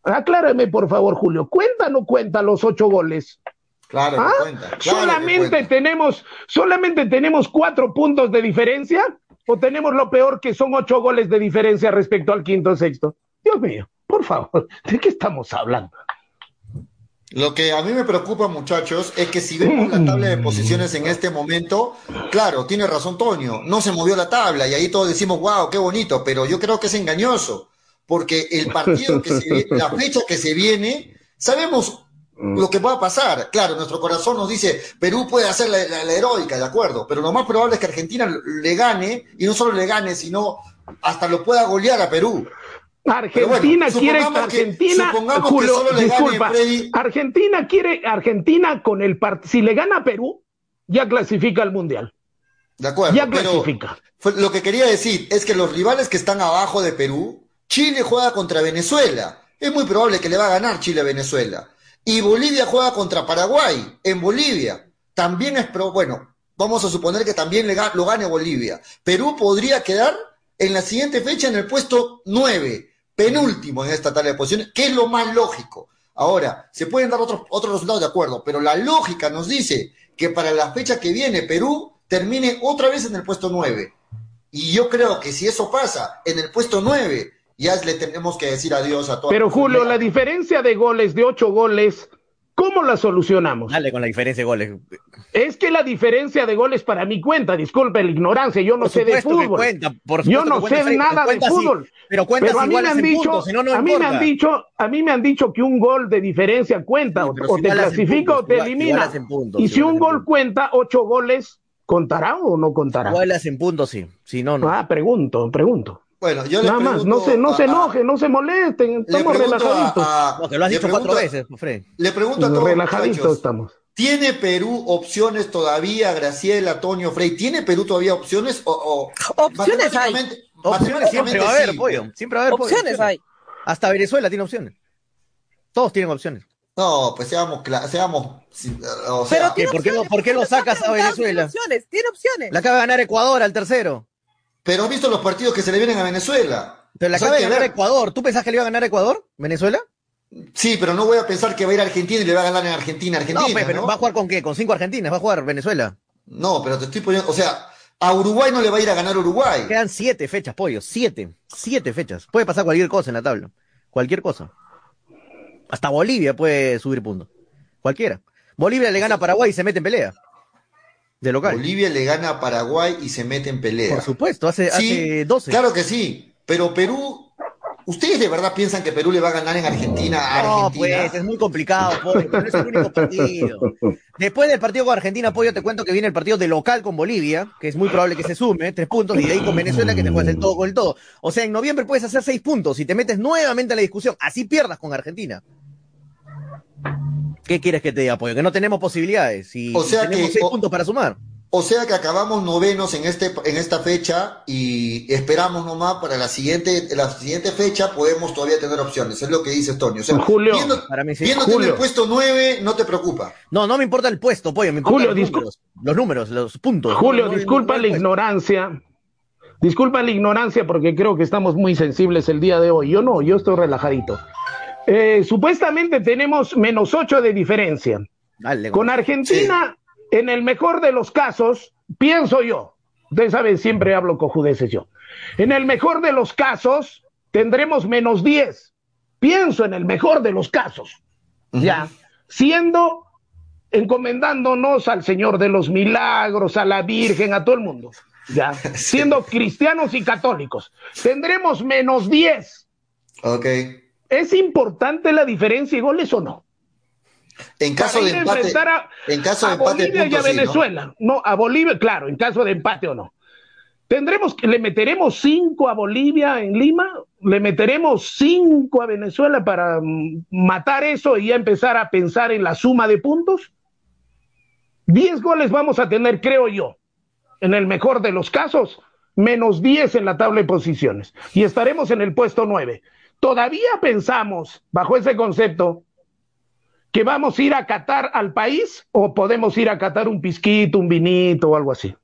Aclárame, por favor, Julio. ¿Cuenta o no cuenta los ocho goles? Claro, ¿Ah? cuenta. claro solamente cuenta. tenemos, solamente tenemos cuatro puntos de diferencia, o tenemos lo peor que son ocho goles de diferencia respecto al quinto sexto. Dios mío, por favor, ¿de qué estamos hablando? Lo que a mí me preocupa, muchachos, es que si vemos la tabla de posiciones en este momento, claro, tiene razón Toño, no se movió la tabla y ahí todos decimos, wow, qué bonito, pero yo creo que es engañoso, porque el partido que se viene, la fecha que se viene, sabemos lo que va a pasar. Claro, nuestro corazón nos dice, Perú puede hacer la, la- la heroica, de acuerdo, pero lo más probable es que Argentina le gane, y no solo le gane, sino hasta lo pueda golear a Perú. Argentina bueno, quiere que- Argentina, supongamos que Julio, solo le gane disculpa, Freddy. Argentina quiere Argentina con el part- si le gana a Perú ya clasifica al mundial, De acuerdo, ya clasifica. lo que quería decir es que los rivales que están abajo de Perú, Chile juega contra Venezuela. Es muy probable que le va a ganar Chile a Venezuela. Y Bolivia juega contra Paraguay en Bolivia. También es pro, bueno, vamos a suponer que también le lo gane Bolivia. Perú podría quedar en la siguiente fecha en el puesto 9, penúltimo en esta tabla de posiciones, que es lo más lógico. Ahora, se pueden dar otros, otros resultados de acuerdo, pero la lógica nos dice que para la fecha que viene Perú termine otra vez en el puesto 9. Y yo creo que si eso pasa en el puesto 9, ya le tenemos que decir adiós a todos. Pero Julio, la diferencia de goles de ocho goles, ¿cómo la solucionamos? Dale con la diferencia de goles. Es que la diferencia de goles para mí cuenta, disculpe la ignorancia, yo no Por sé de fútbol. cuenta, por yo no que cuenta, sé Freddy, nada pero de cuenta fútbol. pero cuenta Pero a mí me han dicho, puntos, si no, no a mí me han dicho, a mí me han dicho que un gol de diferencia cuenta, Sí, o, pero si te clasifica puntos, o te igual- elimina. puntos, y si un gol cuenta ocho goles, ¿contará o no contará? Igualas en puntos, sí. Si no, no. Ah, pregunto, pregunto. Bueno, yo le Nada más, no se, no a- se enojen, no se molesten, le estamos a- relajaditos. a- No, que lo has dicho cuatro veces, Fred. Le pregunto a todos, relajaditos muchachos, estamos. ¿Tiene Perú opciones todavía, Graciela, Toño, Frey? ¿Tiene Perú todavía opciones? O, o Opciones hay. Opciones siempre va a haber, sí. pollo. Siempre va a haber pollo, Opciones hay. Hasta Venezuela tiene opciones. Todos tienen opciones. No, pues seamos, seamos, o sea, ¿por qué no- opciones, por qué lo sacas a Venezuela? Tiene opciones, tiene opciones. La acaba de ganar Ecuador al tercero. Pero has visto los partidos que se le vienen a Venezuela. Pero la acaba de ganar. Ecuador. ¿Tú pensás que le iba a ganar Ecuador? ¿Venezuela? Sí, pero no voy a pensar que va a ir a Argentina y le va a ganar en Argentina, Argentina, no, pues, pero ¿no? ¿va a jugar con qué? ¿Con cinco argentinas? ¿Va a jugar Venezuela? No, pero te estoy poniendo, o sea, a Uruguay no le va a ir a ganar Uruguay. Quedan siete fechas, pollo. Siete. Siete fechas. Puede pasar cualquier cosa en la tabla. Cualquier cosa. Hasta Bolivia puede subir puntos. Cualquiera. Bolivia le gana a Paraguay y se mete en pelea. De local. Bolivia le gana a Paraguay y se mete en pelea. Por supuesto, hace, Sí, hace 12. claro que sí, pero Perú, ¿ustedes de verdad piensan que Perú le va a ganar en Argentina a No, Argentina? pues, es muy complicado, pollo, pero no es el único partido. Después del partido con Argentina, pollo, te cuento que viene el partido de local con Bolivia, que es muy probable que se sume, tres puntos, y de ahí con Venezuela, que te juegas el todo con el todo. O sea, en noviembre puedes hacer seis puntos y te metes nuevamente a la discusión, así pierdas con Argentina. ¿Qué quieres que te diga, pollo? Que no tenemos posibilidades y, O sea tenemos que- seis o- puntos para sumar. O sea que acabamos novenos en este en esta fecha y esperamos nomás para la siguiente la siguiente fecha podemos todavía tener opciones, es lo que dice Tony. O sea, Julio, viendo- para mí sí. viéndote en el puesto 9 no te preocupa. No, no me importa el puesto, pollo, me Julio, los, números, los números, los puntos. Julio, No, no, disculpa no, no la ignorancia. Disculpa la ignorancia porque creo que estamos muy sensibles el día de hoy. Yo no, yo estoy relajadito. Eh, supuestamente tenemos menos ocho de diferencia. Dale, Con Argentina, en el mejor de los casos, pienso yo, ustedes saben, siempre hablo cojudeces yo. En el mejor de los casos, tendremos menos 10. Pienso en el mejor de los casos. Ya. Siendo, encomendándonos al Señor de los Milagros, a la Virgen, a todo el mundo. Ya. Siendo cristianos y católicos. Tendremos menos 10. Ok. ¿Es importante la diferencia y goles o no? En caso de empate, a, en caso de a empate Bolivia y a sí, ¿no? Venezuela. ¿no? a Bolivia, claro, en caso de empate o no. Tendremos que, le meteremos cinco a Bolivia en Lima, le meteremos cinco a Venezuela para mm, matar eso y ya empezar a pensar en la suma de puntos. Diez goles vamos a tener, creo yo, en el mejor de los casos, menos diez en la tabla de posiciones y estaremos en el puesto nueve. Todavía pensamos, bajo ese concepto, que vamos a ir a catar al país o podemos ir a catar un pisquito, un vinito o algo así.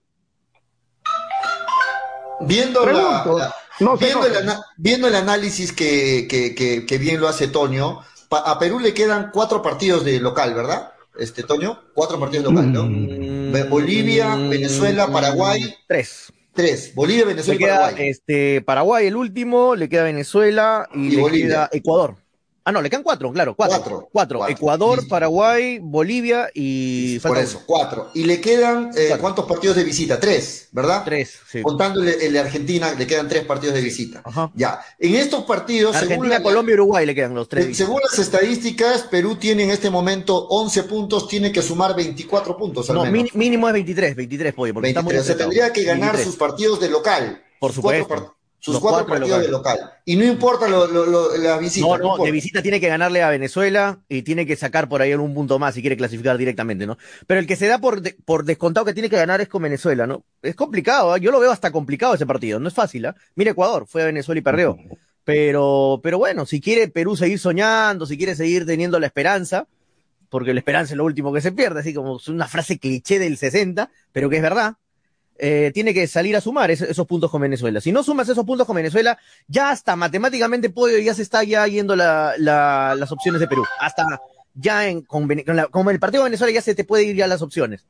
Viendo, la, viendo, el viendo, el análisis que, que, que, bien lo hace Toño, a Perú le quedan cuatro partidos de local, ¿verdad? Este, Toño, cuatro partidos de local, ¿no? Mm. Bolivia, Venezuela, Paraguay. Tres. Tres. Bolivia, Venezuela, y Paraguay. Este, Paraguay el último, le queda Venezuela y, le queda Ecuador. Ah, no, le quedan cuatro, claro, cuatro. Cuatro. Ecuador, Paraguay, Bolivia y. Por eso, cuatro. Y le quedan, eh, ¿cuántos partidos de visita? Tres, ¿verdad? Tres, sí. Contando el, de Argentina, le quedan tres partidos de visita. Ajá. Ya. En estos partidos. Argentina, Colombia y Uruguay le quedan los tres. según las estadísticas, Perú tiene en este momento 11 puntos, tiene que sumar 24 puntos al no, mínimo es 23, 23, pollo. Porque 23, se tendría que ganar sus partidos de local. Por supuesto sus cuatro, partidos de local. Y no importa lo, lo, la visita. No, no, de visita tiene que ganarle a Venezuela y tiene que sacar por ahí algún punto más si quiere clasificar directamente, ¿no? Pero el que se da por, por descontado que tiene que ganar es con Venezuela, ¿no? Es complicado, ¿eh? yo lo veo hasta complicado ese partido, no es fácil, ¿eh? Mira Ecuador, fue a Venezuela y perdió. Pero, pero bueno, si quiere Perú seguir soñando, si quiere seguir teniendo la esperanza, porque la esperanza es lo último que se pierde, así como es una frase cliché del 60, pero que es verdad, eh, tiene que salir a sumar esos, puntos con Venezuela. Si no sumas esos puntos con Venezuela, ya hasta matemáticamente ya se está ya yendo las opciones de Perú. Hasta ya en, con, el partido de Venezuela ya se te puede ir ya las opciones.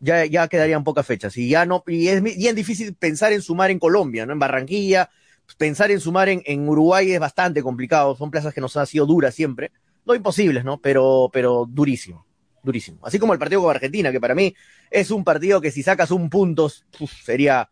Ya, ya quedarían pocas fechas. Y ya no, y es bien difícil pensar en sumar en Colombia, ¿no? En Barranquilla, pensar en sumar en, en Uruguay es bastante complicado. Son plazas que nos han sido duras siempre. No imposibles, ¿no? Pero, pero durísimo durísimo. Así como el partido con Argentina, que para mí es un partido que si sacas un punto sería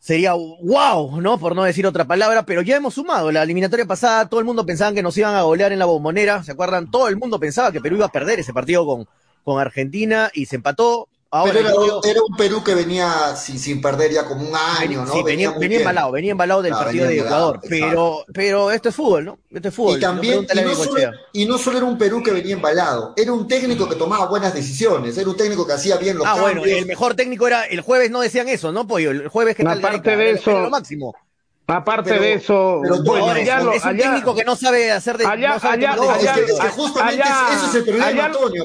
sería wow, ¿no? Por no decir otra palabra, pero ya hemos sumado. La eliminatoria pasada, todo el mundo pensaba que nos iban a golear en la bombonera, ¿se acuerdan? Todo el mundo pensaba que Perú iba a perder ese partido con, con Argentina y se empató. Pero era, un Perú que venía sin, sin perder ya como un año, ¿no? Sí, venía, venía, embalado, venía embalado del partido de Ecuador. Pero, pero esto es fútbol, ¿no? Esto es fútbol. Y también, y no, solo, y no, solo, era un Perú que venía embalado, era un técnico que tomaba buenas decisiones, era un técnico que hacía bien los ah, bueno, el mejor técnico era, el jueves no decían eso, ¿no, Pollo? El jueves que tal Aparte de eso, lo máximo. Aparte de eso, bueno, es un técnico que no sabe hacer de allá, no allá, allá, es que, justamente eso es el problema, Antonio.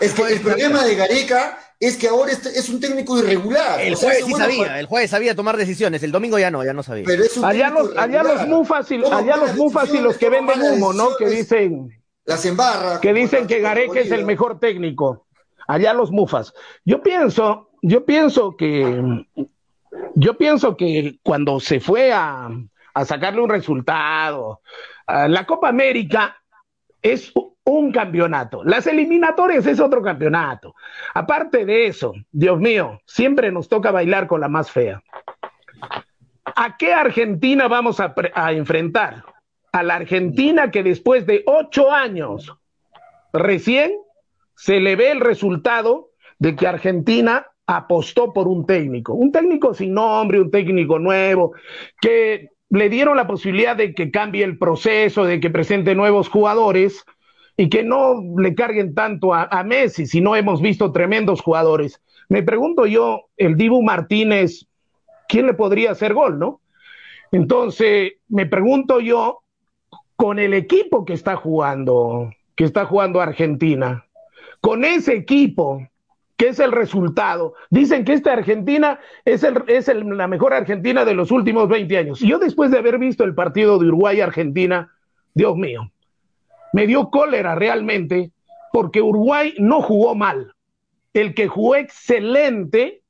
Es que el problema de Gareca es que ahora es un técnico irregular. El jueves sí sabía, el jueves sabía tomar decisiones, el domingo ya no, ya no sabía. Pero allá, los, allá los mufas y, allá los mufas y los que venden humo, ¿no? Que dicen... Las embarra. Que dicen que Gareca es el mejor técnico. Allá los mufas. Yo pienso, yo pienso que... Yo pienso que cuando se fue a, a sacarle un resultado, la Copa América es un campeonato. Las eliminatorias es otro campeonato. Aparte de eso, Dios mío, siempre nos toca bailar con la más fea. ¿A qué Argentina vamos a, enfrentar? A la Argentina que después de ocho años recién se le ve el resultado de que Argentina apostó por un técnico, un técnico sin nombre, un técnico nuevo, que le dieron la posibilidad de que cambie el proceso, de que presente nuevos jugadores y que no le carguen tanto a, Messi, si no hemos visto tremendos jugadores. Me pregunto yo, el Dibu Martínez, ¿quién le podría hacer gol, no? Entonces, me pregunto yo, con el equipo que está jugando, que está jugando Argentina, con ese equipo, que es el resultado. Dicen que esta Argentina es, el, es la mejor Argentina de los últimos 20 años. Yo después de haber visto el partido de Uruguay-Argentina, Dios mío, me dio cólera realmente porque Uruguay no jugó mal. El que jugó excelente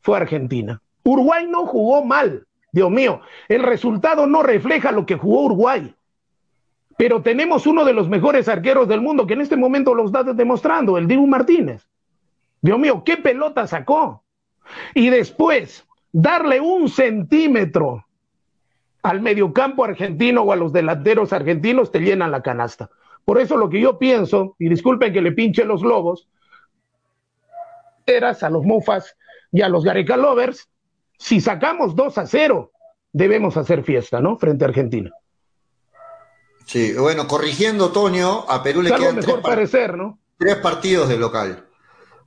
fue Argentina. Uruguay no jugó mal. Dios mío, el resultado no refleja lo que jugó Uruguay. Pero tenemos uno de los mejores arqueros del mundo que en este momento los está demostrando, el Dibu Martínez. Dios mío, qué pelota sacó. Y después, darle un centímetro al mediocampo argentino o a los delanteros argentinos te llenan la canasta. Por eso lo que yo pienso, y disculpen que le pinche los globos, eras a los mufas y a los Gareca Lovers, si sacamos 2 a 0, debemos hacer fiesta, ¿no? Frente a Argentina. Sí, bueno, corrigiendo, Toño, a Perú le Salvo quedan mejor tres, par- parecer, ¿no? tres partidos de local.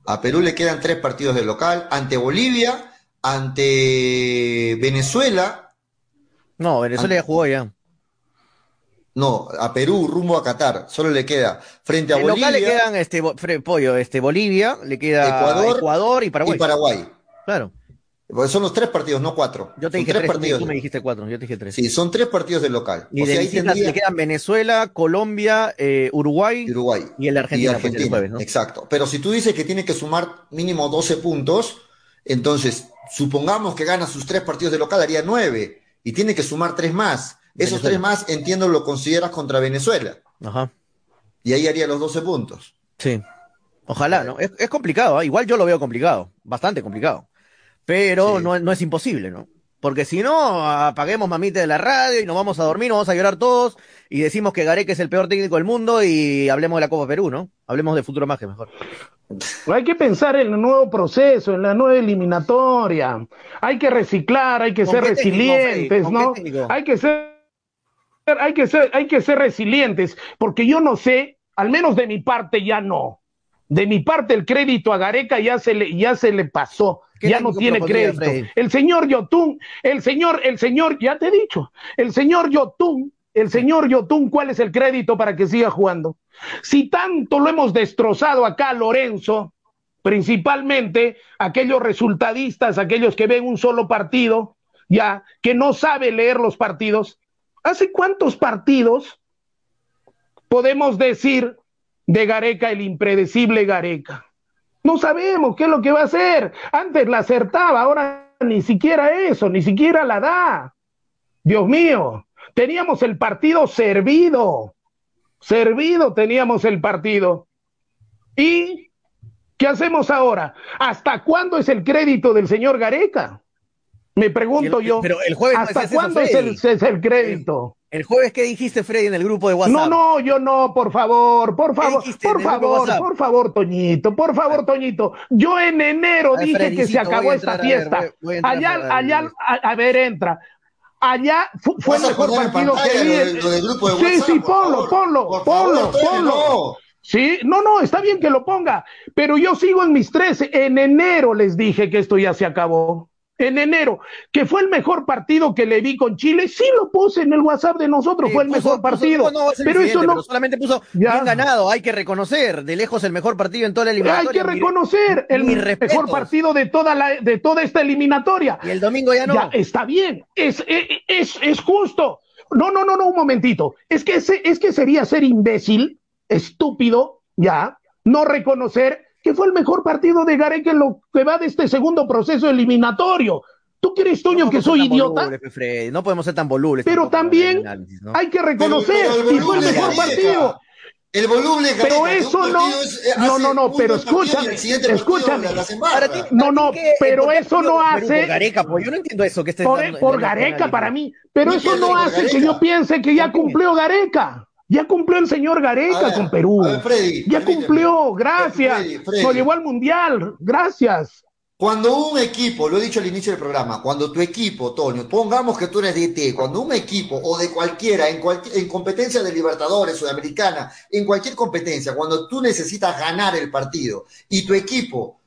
A Perú le quedan tres partidos de local ante Bolivia, ante Venezuela, No, Venezuela ya jugó ya. no, a Perú rumbo a Qatar, solo le queda frente a En local le Bolivia quedan este Bo- Fre- pollo, este Bolivia, le queda Ecuador Ecuador, y Paraguay. y Paraguay. Claro. Porque son los tres partidos, no cuatro. Yo te Son dije tres partidos. tú me dijiste cuatro, yo te dije tres. Sí, son tres partidos de local. Y o de sea, ahí tendría le quedan Venezuela, Colombia, eh, Uruguay, y Uruguay. y el de Argentina, Y pues, el Argentina, jueves, ¿no? Exacto. Pero si tú dices que tiene que sumar mínimo 12 puntos, entonces supongamos que gana sus tres partidos de local, haría nueve. Y tiene que sumar tres más. Esos Venezuela. tres más, entiendo, lo consideras contra Venezuela. Ajá. Y ahí haría los 12 puntos. Sí. Ojalá, ¿no? Es, es complicado, ¿ah? igual yo lo veo complicado, bastante complicado. Pero Sí. no, no es imposible, ¿no? Porque si no, apaguemos mamita de la radio y nos vamos a dormir, nos vamos a llorar todos y decimos que Gareca es el peor técnico del mundo y hablemos de la Copa Perú, ¿no? Hablemos de futuro más que mejor. Hay que pensar en el nuevo proceso, en la nueva eliminatoria. Hay que reciclar, hay que ¿Con ser técnico, resilientes, ¿no? técnico? Hay que ser, hay que ser, hay que ser resilientes, porque yo no sé, al menos de mi parte ya no. De mi parte el crédito a Gareca ya se le, ya se le pasó, ¿Qué ya no tiene crédito. Freddy? El señor Yotun, el señor, el señor, ya te he dicho, el señor Yotun, el señor Yotun, ¿cuál es el crédito para que siga jugando? Si tanto lo hemos destrozado acá, Lorenzo, principalmente aquellos resultadistas, aquellos que ven un solo partido, ya, que no sabe leer los partidos. ¿Hace cuántos partidos podemos decir de Gareca, el impredecible Gareca? No sabemos qué es lo que va a hacer. Antes la acertaba, ahora ni siquiera eso, ni siquiera la da. Dios mío, teníamos el partido servido, servido teníamos el partido. ¿Y qué hacemos ahora? ¿Hasta cuándo es el crédito del señor Gareca? Me pregunto el- yo. pero el jueves no ¿Hasta eso, cuándo es el, Freddy. es el crédito? El jueves, ¿qué dijiste, Freddy, en el grupo de WhatsApp? No, no, yo no, por favor, por favor, por favor, por favor, Toñito, por favor, Toñito. Yo en enero ver, dije que se acabó esta ver, fiesta. voy- voy a entrar allá, allá, a, a ver, entra. Allá fu- fue el ¿Vas a mejor partido que vi. lo lo grupo de sí, WhatsApp, sí, por ponlo, favor? ponlo, ponlo, favor, ponlo. no. Sí, no, no, está bien que lo ponga, pero yo sigo en mis 13. En enero les dije que esto ya se acabó. En enero, que fue el mejor partido que le vi con Chile, sí lo puse en el WhatsApp de nosotros, fue el puso- mejor puso- partido. no, pero eso no, pero solamente puso Ya. bien ganado, hay que reconocer, de lejos el mejor partido en toda la hay eliminatoria. que Mi- reconocer el mis mejor partido de toda la, de toda esta eliminatoria. Y el domingo ya no. Ya, está bien, es, es, es, es justo. No, no, no, no, un momentito. Es que, ese- es que sería ser imbécil, estúpido, ya, no reconocer que fue el mejor partido de Gareca en lo que va de este segundo proceso eliminatorio. ¿Tú crees, Toño, No que soy idiota? volubles, pe, Freddy, no podemos ser tan volubles. Pero también análisis, ¿no? hay que Pero- reconocer, pero el fue el mejor de partido. Gareca, El volumen Pero Gareca, un eso no- es- no, hace no, no, un pero escúchame, escúchame. la-. Para ti, No, para no, ti, ¿qué? pero ¿Por qué eso no hace- por Gareca, pues yo no entiendo eso que estés Por, dando- por Gareca para mí, pero ¿Qué eso no hace que Gareca? yo piense que ya cumplió Gareca. Ya cumplió el señor Gareca ver, con Perú. a ver, Freddy, ya cumplió, gracias. Freddy, Freddy. Nos llevó al mundial, gracias. Cuando un equipo, lo he dicho al inicio del programa, cuando tu equipo, Toño, pongamos que tú eres DT, cuando un equipo o de cualquiera, en, en competencia de Libertadores, Sudamericana, en cualquier competencia, cuando tú necesitas ganar el partido y tu equipo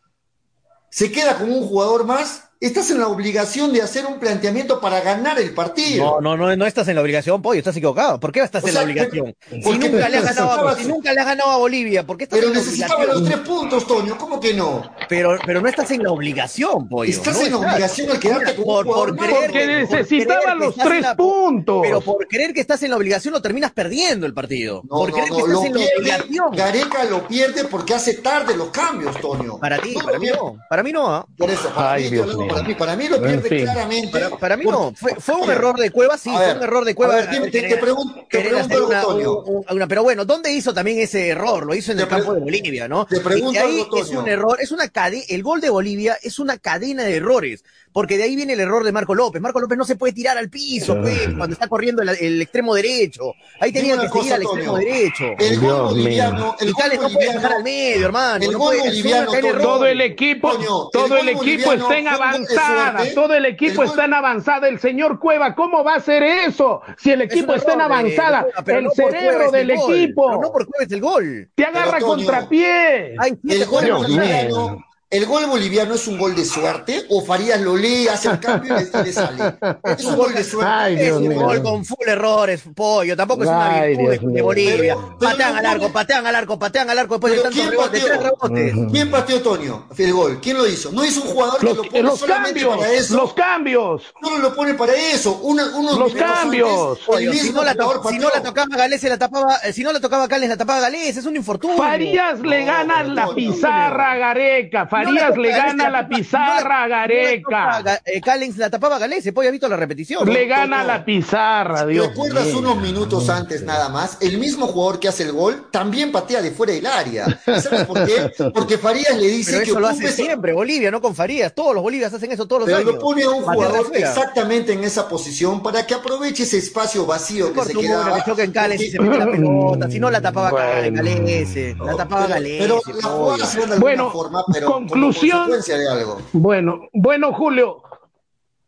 se queda con un jugador más, estás en la obligación de hacer un planteamiento para ganar el partido. No, no, no, no estás en la obligación, pollo, estás equivocado. ¿Por qué estás O en sea, la obligación? Si nunca, le has ganado a, necesitabas- si nunca le has ganado a Bolivia, ¿por qué estás Pero en la necesitaba los tres puntos, Toño, ¿cómo que no? Pero, pero no estás en la obligación, pollo. Estás no en obligación al quedarte con un por, por creer, Porque por necesitaba los tres la- puntos. Pero por creer que estás en la obligación lo terminas perdiendo el partido. No, por no, creer no, que lo estás en la obligación. Gareca lo pierde porque hace tarde los cambios, Toño. Para ti, No, para mí no. Para mí no, ¿ah? Por eso, para Ay, mí, Dios mío. Para mí, para mí lo pierde claramente. Para, para mí no, fue, fue un error de Cueva, sí, a fue un error de Cueva. a ver, te- te- te pregunto hacer una- algo, Toño. un- una- pero bueno, ¿dónde hizo también ese error? Lo hizo en Te el campo de Bolivia, ¿no? te pregunto Y ahí algo, es un error, es una cadena, el gol de Bolivia es una cadena de errores, porque de ahí viene el error de Marco López. Marco López no se puede tirar al piso, pues, cuando está corriendo el, el extremo derecho. Ahí tenía que una seguir al cosa, extremo derecho. El gol Dios boliviano, el gol no puede dejar al medio, hermano. el no gol boliviano. Todo el equipo, todo el el, gol equipo está en gol de avanzada, todo el equipo El está en avanzada. El señor Cueva, ¿cómo va a hacer eso? Si el equipo está en error de- avanzada, de el no cerebro del el gol, equipo pero no por Cueva es el gol. te agarra Pero, Toño, contrapié. Hay siete El gol, ¿El gol boliviano es un gol de suerte o Farías lo lee, hace el cambio y le, le sale? Es un gol de suerte. Ay, Es un mío. gol con full errores, pollo. Tampoco es una Ay, virtud de. Bolivia. Pero- pero patean no al arco, patean al arco, patean al arco después de tantos ¿quién rebotes, pateó? tres rebotes. ¿Quién pateó Toño? El gol. ¿Quién lo hizo? No hizo un jugador que lo pone los solamente cambios, para eso. los cambios. Solo lo pone para eso. Una, unos Los cambios. antes, Pollo, si no, la to- jugador si no la pateó. tocaba Galés, se la tapaba, eh, si no la tocaba Cales, la tapaba Galés, es un infortunio. Farías le No, gana la pizarra a Gareca. Farías le gana la pizarra a Gareca. Eh, Callens la tapaba Galés, pollo, ha visto la repetición. Le gana la pizarra, Dios ¿Recuerdas unos minutos antes nada más? El mismo jugador que hace el gol también patea de fuera del área. ¿Sabes por qué? Porque Farías le dice Pero que eso lo ocupe hace siempre, Bolivia, no con Farías. Todos los Bolivias hacen eso todos los Pero años. lo pone a un jugador exactamente en esa posición para que aproveche ese espacio vacío que se quedaba. que choque en Cales y se mete la pelota. Si no la tapaba Bueno. Galés, la tapaba pero, Galés. pero la jugada se de alguna Bueno, forma, pero conclusión. como consecuencia de algo. Bueno, bueno, Julio,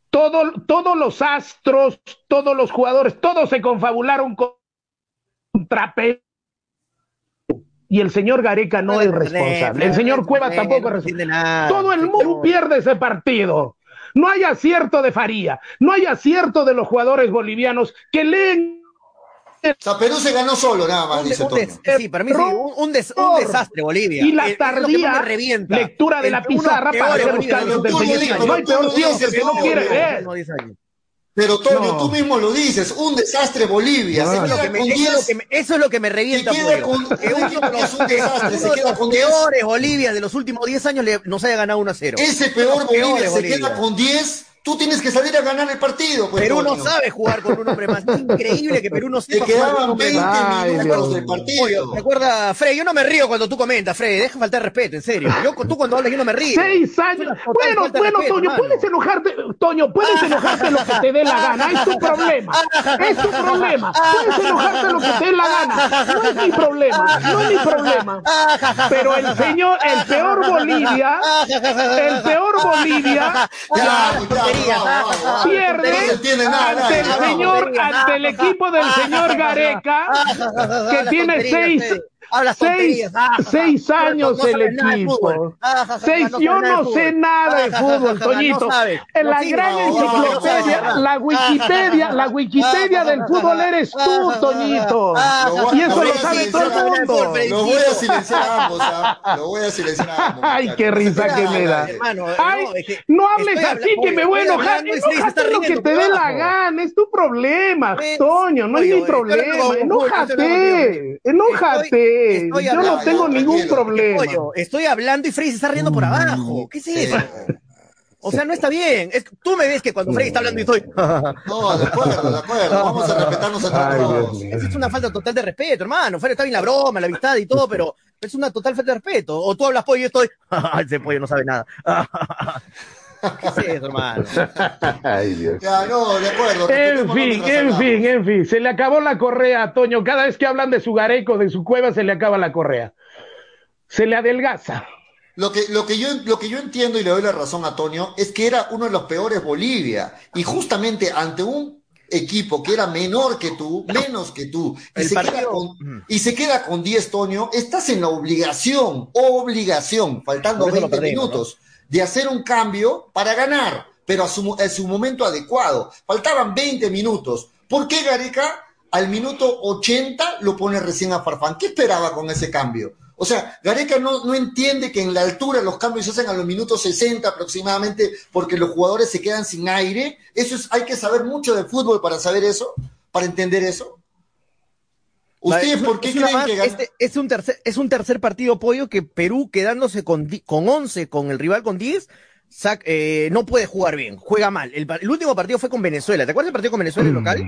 todo, todos los astros, todos los jugadores, todos se confabularon contra Perú. Y el señor Gareca no es responsable. El señor Cueva tampoco es responsable. Todo el mundo pierde ese partido. No hay acierto de Faría, no hay acierto de los jugadores bolivianos que leen O sea, Perú se ganó solo, nada más, Un, dice un Toño. sí, para mí sí, un, un des- un desastre Bolivia. y la Eh, tardía lectura de la pizarra para hacer los Bolivia cambios del señor. No hay peor que no quiere ver. No, diez años. Pero Toño, No. tú mismo lo dices, un desastre Bolivia. No. Se Eso es lo queda que me- con eso es lo 10 que me- Eso es lo que me revienta. Se queda con- Que uno de los, es un desastre, se queda con 10. peores Bolivia de los últimos 10 años le- nos haya ganado 1 a 0. ese peor Bolivia peores se queda con 10, tú tienes que salir a ganar el partido. Pues, Perú no sabe jugar con un hombre más. Increíble que Perú no Te sepa jugar con un quedaban hombre 20 más. Minutos del partido. Recuerda, Frey, yo no me río cuando tú comentas, Frey, deja faltar de respeto, en serio. Yo, tú cuando hablas yo no me río. Seis años. Bueno, bueno, respeto, Toño, puedes enojarte, Toño, puedes enojarte lo que te dé la gana, es tu problema. Es tu problema. Puedes enojarte lo que te dé la gana. No es mi problema, no es mi problema. Pero el señor, el peor Bolivia, el peor Bolivia Ya, ya, vamos. pierde ante el señor, ante el equipo del señor Gareca, que Hablas tiene seis. Hablas seis. Ah, seis años no el equipo. Ah, Seis, no yo no sé nada de Ah, fútbol, Toñito. En la gran enciclopedia, la Wikipedia, la Wikipedia del fútbol eres tú, Toñito. Ah, Y eso lo sabe todo el mundo. Lo voy a silenciar a ambos, ¿ah? Lo voy a silenciar a ambos. Ay, qué risa que me da. Ay, no, hables así que me voy a enojar. Enójate lo que te dé la gana. Es tu problema, Eh, Toño. No es mi problema. con- Enójate. Estoy Yo no tengo ningún tranquilo. problema. Pollo, estoy hablando y Frey se está riendo por abajo. ¿Qué es eso? O sea, no está bien. Es, tú me ves que cuando Frey está hablando y estoy. No, de acuerdo, de acuerdo. Vamos a respetarnos Dios todos. es una falta total de respeto, hermano. Frey está bien la broma, la amistad y todo, pero es una total falta de respeto. O tú hablas pollo y yo estoy. Ese pollo no sabe nada. ¿Qué es eso, hermano? Ay, Dios. Ya, no, de acuerdo. En fin, en fin, en fin. Se le acabó la correa a Toño. Cada vez que hablan de su gareco, de su cueva, se le acaba la correa. Se le adelgaza. Lo que, lo, que yo, lo que yo entiendo y le doy la razón a Toño es que era uno de los peores Bolivia. Y justamente ante un equipo que era menor que tú, menos que tú, y, El se, queda con, y se queda con 10, Toño, estás en la obligación, obligación, faltando Por eso lo 20 perdimos, minutos, de hacer un cambio para ganar, pero a su, su momento adecuado. Faltaban 20 minutos. ¿Por qué Gareca al minuto 80 lo pone recién a Farfán? ¿Qué esperaba con ese cambio? O sea, Gareca no, no entiende que en la altura los cambios se hacen a los minutos 60 aproximadamente porque los jugadores se quedan sin aire. Eso es, hay que saber mucho de fútbol para saber eso, para entender eso. ¿Ustedes por qué es creen más, que gan- este es un tercer es un tercer partido pollo que Perú quedándose con con 11 con el rival con 10 sac- eh, no puede jugar bien, juega mal. El, el último partido fue con Venezuela. ¿Te acuerdas del partido con Venezuela en local?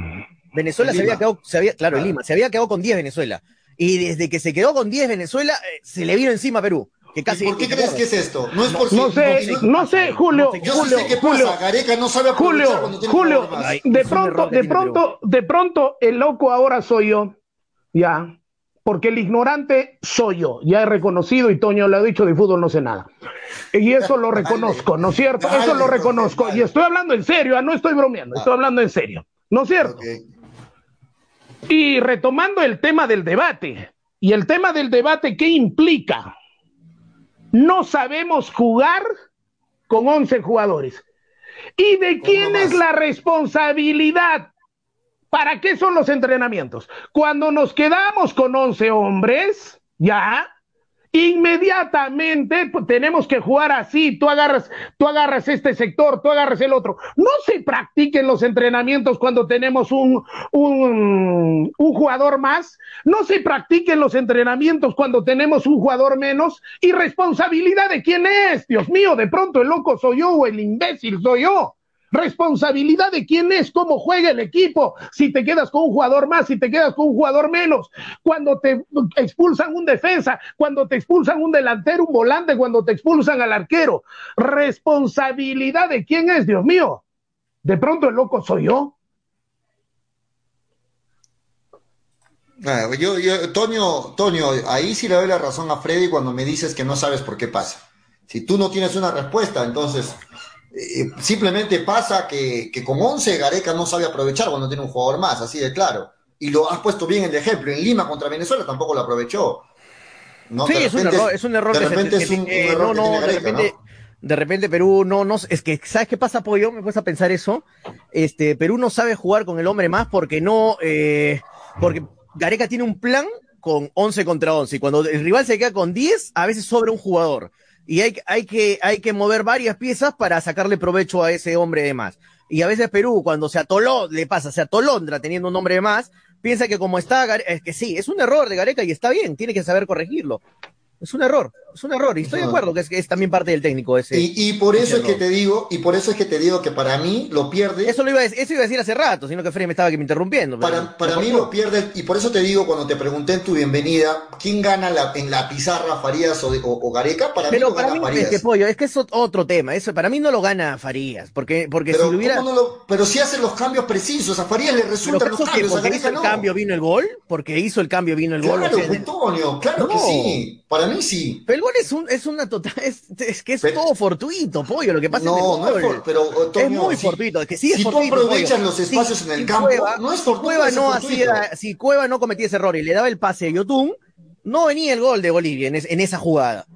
Venezuela En se había quedado, se había, claro, en Claro. Lima, se había quedado con 10 Venezuela. Y desde que se quedó con 10 Venezuela, eh, se le vino encima a Perú. Que casi, ¿Y ¿Por qué ¿te crees que es esto? No es por No sé, no sé, Julio, Yo Julio, sé qué Julio, pasa. Gareca no sabe Julio, cuando tiene Julio. Ay, de pronto, de pronto, de pronto, el loco ahora soy yo, ya, porque el ignorante soy yo, ya he reconocido y Toño lo ha dicho, de fútbol no sé nada. Y eso lo reconozco, ¿no es cierto? Dale, Eso lo reconozco. dale. Y estoy hablando en serio, ah, no estoy bromeando, estoy hablando en serio, ¿no es cierto? Y retomando el tema del debate, y el tema del debate, ¿qué implica? No sabemos jugar con 11 jugadores. ¿Y de quién es la responsabilidad? ¿Para qué son los entrenamientos? Cuando nos quedamos con 11 hombres, ya, inmediatamente pues, tenemos que jugar así, tú agarras, tú agarras este sector, tú agarras el otro. No se practiquen los entrenamientos cuando tenemos un, un, un jugador más, no se practiquen los entrenamientos cuando tenemos un jugador menos, y responsabilidad de quién es, Dios mío, de pronto el loco soy yo o el imbécil soy yo. Responsabilidad de quién es, cómo juega el equipo, si te quedas con un jugador más, si te quedas con un jugador menos, cuando te expulsan un defensa, cuando te expulsan un delantero, un volante, cuando te expulsan al arquero. Responsabilidad de quién es, Dios mío. De pronto el loco soy yo. Ah, yo, yo, Toño, Toño, ahí sí le doy la razón a Freddy cuando me dices que no sabes por qué pasa. Si tú no tienes una respuesta, entonces eh, simplemente pasa que, que con 11 Gareca no sabe aprovechar cuando tiene un jugador más, así de claro. Y lo has puesto bien el ejemplo. En Lima contra Venezuela tampoco lo aprovechó. ¿no? Sí, es un error, es un error de repente es un, error de repente, ¿no? de repente Perú no, no, es que, ¿sabes qué pasa, Pollo? Me puedes a pensar eso. Este, Perú no sabe jugar con el hombre más porque no, eh, porque Gareca tiene un plan con 11 contra 11 y cuando el rival se queda con 10, a veces sobra un jugador. Y hay, hay, que, hay que mover varias piezas para sacarle provecho a ese hombre de más. Y a veces Perú, cuando se atoló, le pasa, se atolondra teniendo un hombre de más, piensa que como está, es que sí, es un error de Gareca y está bien, tiene que saber corregirlo. Es un error, es un error, y estoy de acuerdo que es, que es también parte del técnico ese. Y, y por eso es que te digo, y por eso es que te digo que para mí lo pierde. Eso lo iba a decir, eso iba a decir hace rato, sino que Freddy me estaba aquí interrumpiendo. pero- Para, para mí lo pierde, y por eso te digo cuando te pregunté en tu bienvenida, ¿quién gana la- en la pizarra, Farías o, o- o Gareca? Para mí Pero lo para gana mí, Farías. es que pollo, es que es ot- otro tema. Eso, para mí no lo gana Farías, porque, porque pero, si hubiera. ¿cómo no lo- pero si hace los cambios precisos, a Farías le resultan los ¿acaso que cambios, a porque hizo el no. cambio vino el gol, porque hizo el cambio vino el gol. Claro, o sea, Antonio, claro que sí. Para mí sí. pero el gol es, un, es una total, es, es que es Pero- todo fortuito, pollo, lo que pasa No, es no el es gol. for- pero, Antonio, es muy si- fortuito, es que sí es si tú fortuito, aprovechas pollo. los espacios en el si campo, Cueva- no es si fortuito, Cueva es no hacía, si Cueva no cometía ese error y le daba el pase a Yotun, no venía el gol de Bolivia en, es- en esa jugada.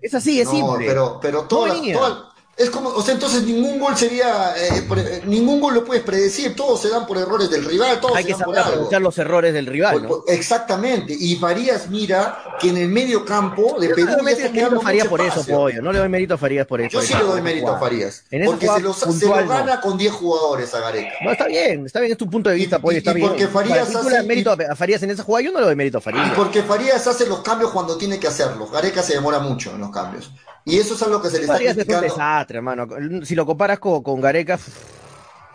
Es así, es no, simple. pero, pero toda- venía. toda- es como, o sea, entonces ningún gol sería, eh, pre- ningún gol lo puedes predecir, todos se dan por errores del rival, todos Hay se que dan por saber aprovechar los errores del rival, ¿no? Exactamente, y Farías mira que en el medio campo de Perú no le doy mérito a Farías por eso, pollo. No le doy mérito a Farías por eso. Yo sí le doy mérito a. Farías, En porque se lo, se no. gana con 10 jugadores a Gareca. No, está bien, está bien, es tu punto de vista, Y- pollo, y- está y bien. porque Farías Para le hace- das mérito a a Farías en esa jugada, yo no le doy mérito a Y Farías. porque Farías hace los cambios cuando tiene que hacerlos. Gareca se demora mucho en los cambios. Y eso es algo que se le está Farías es un criticando. desastre, hermano. Si lo comparas con, con Gareca,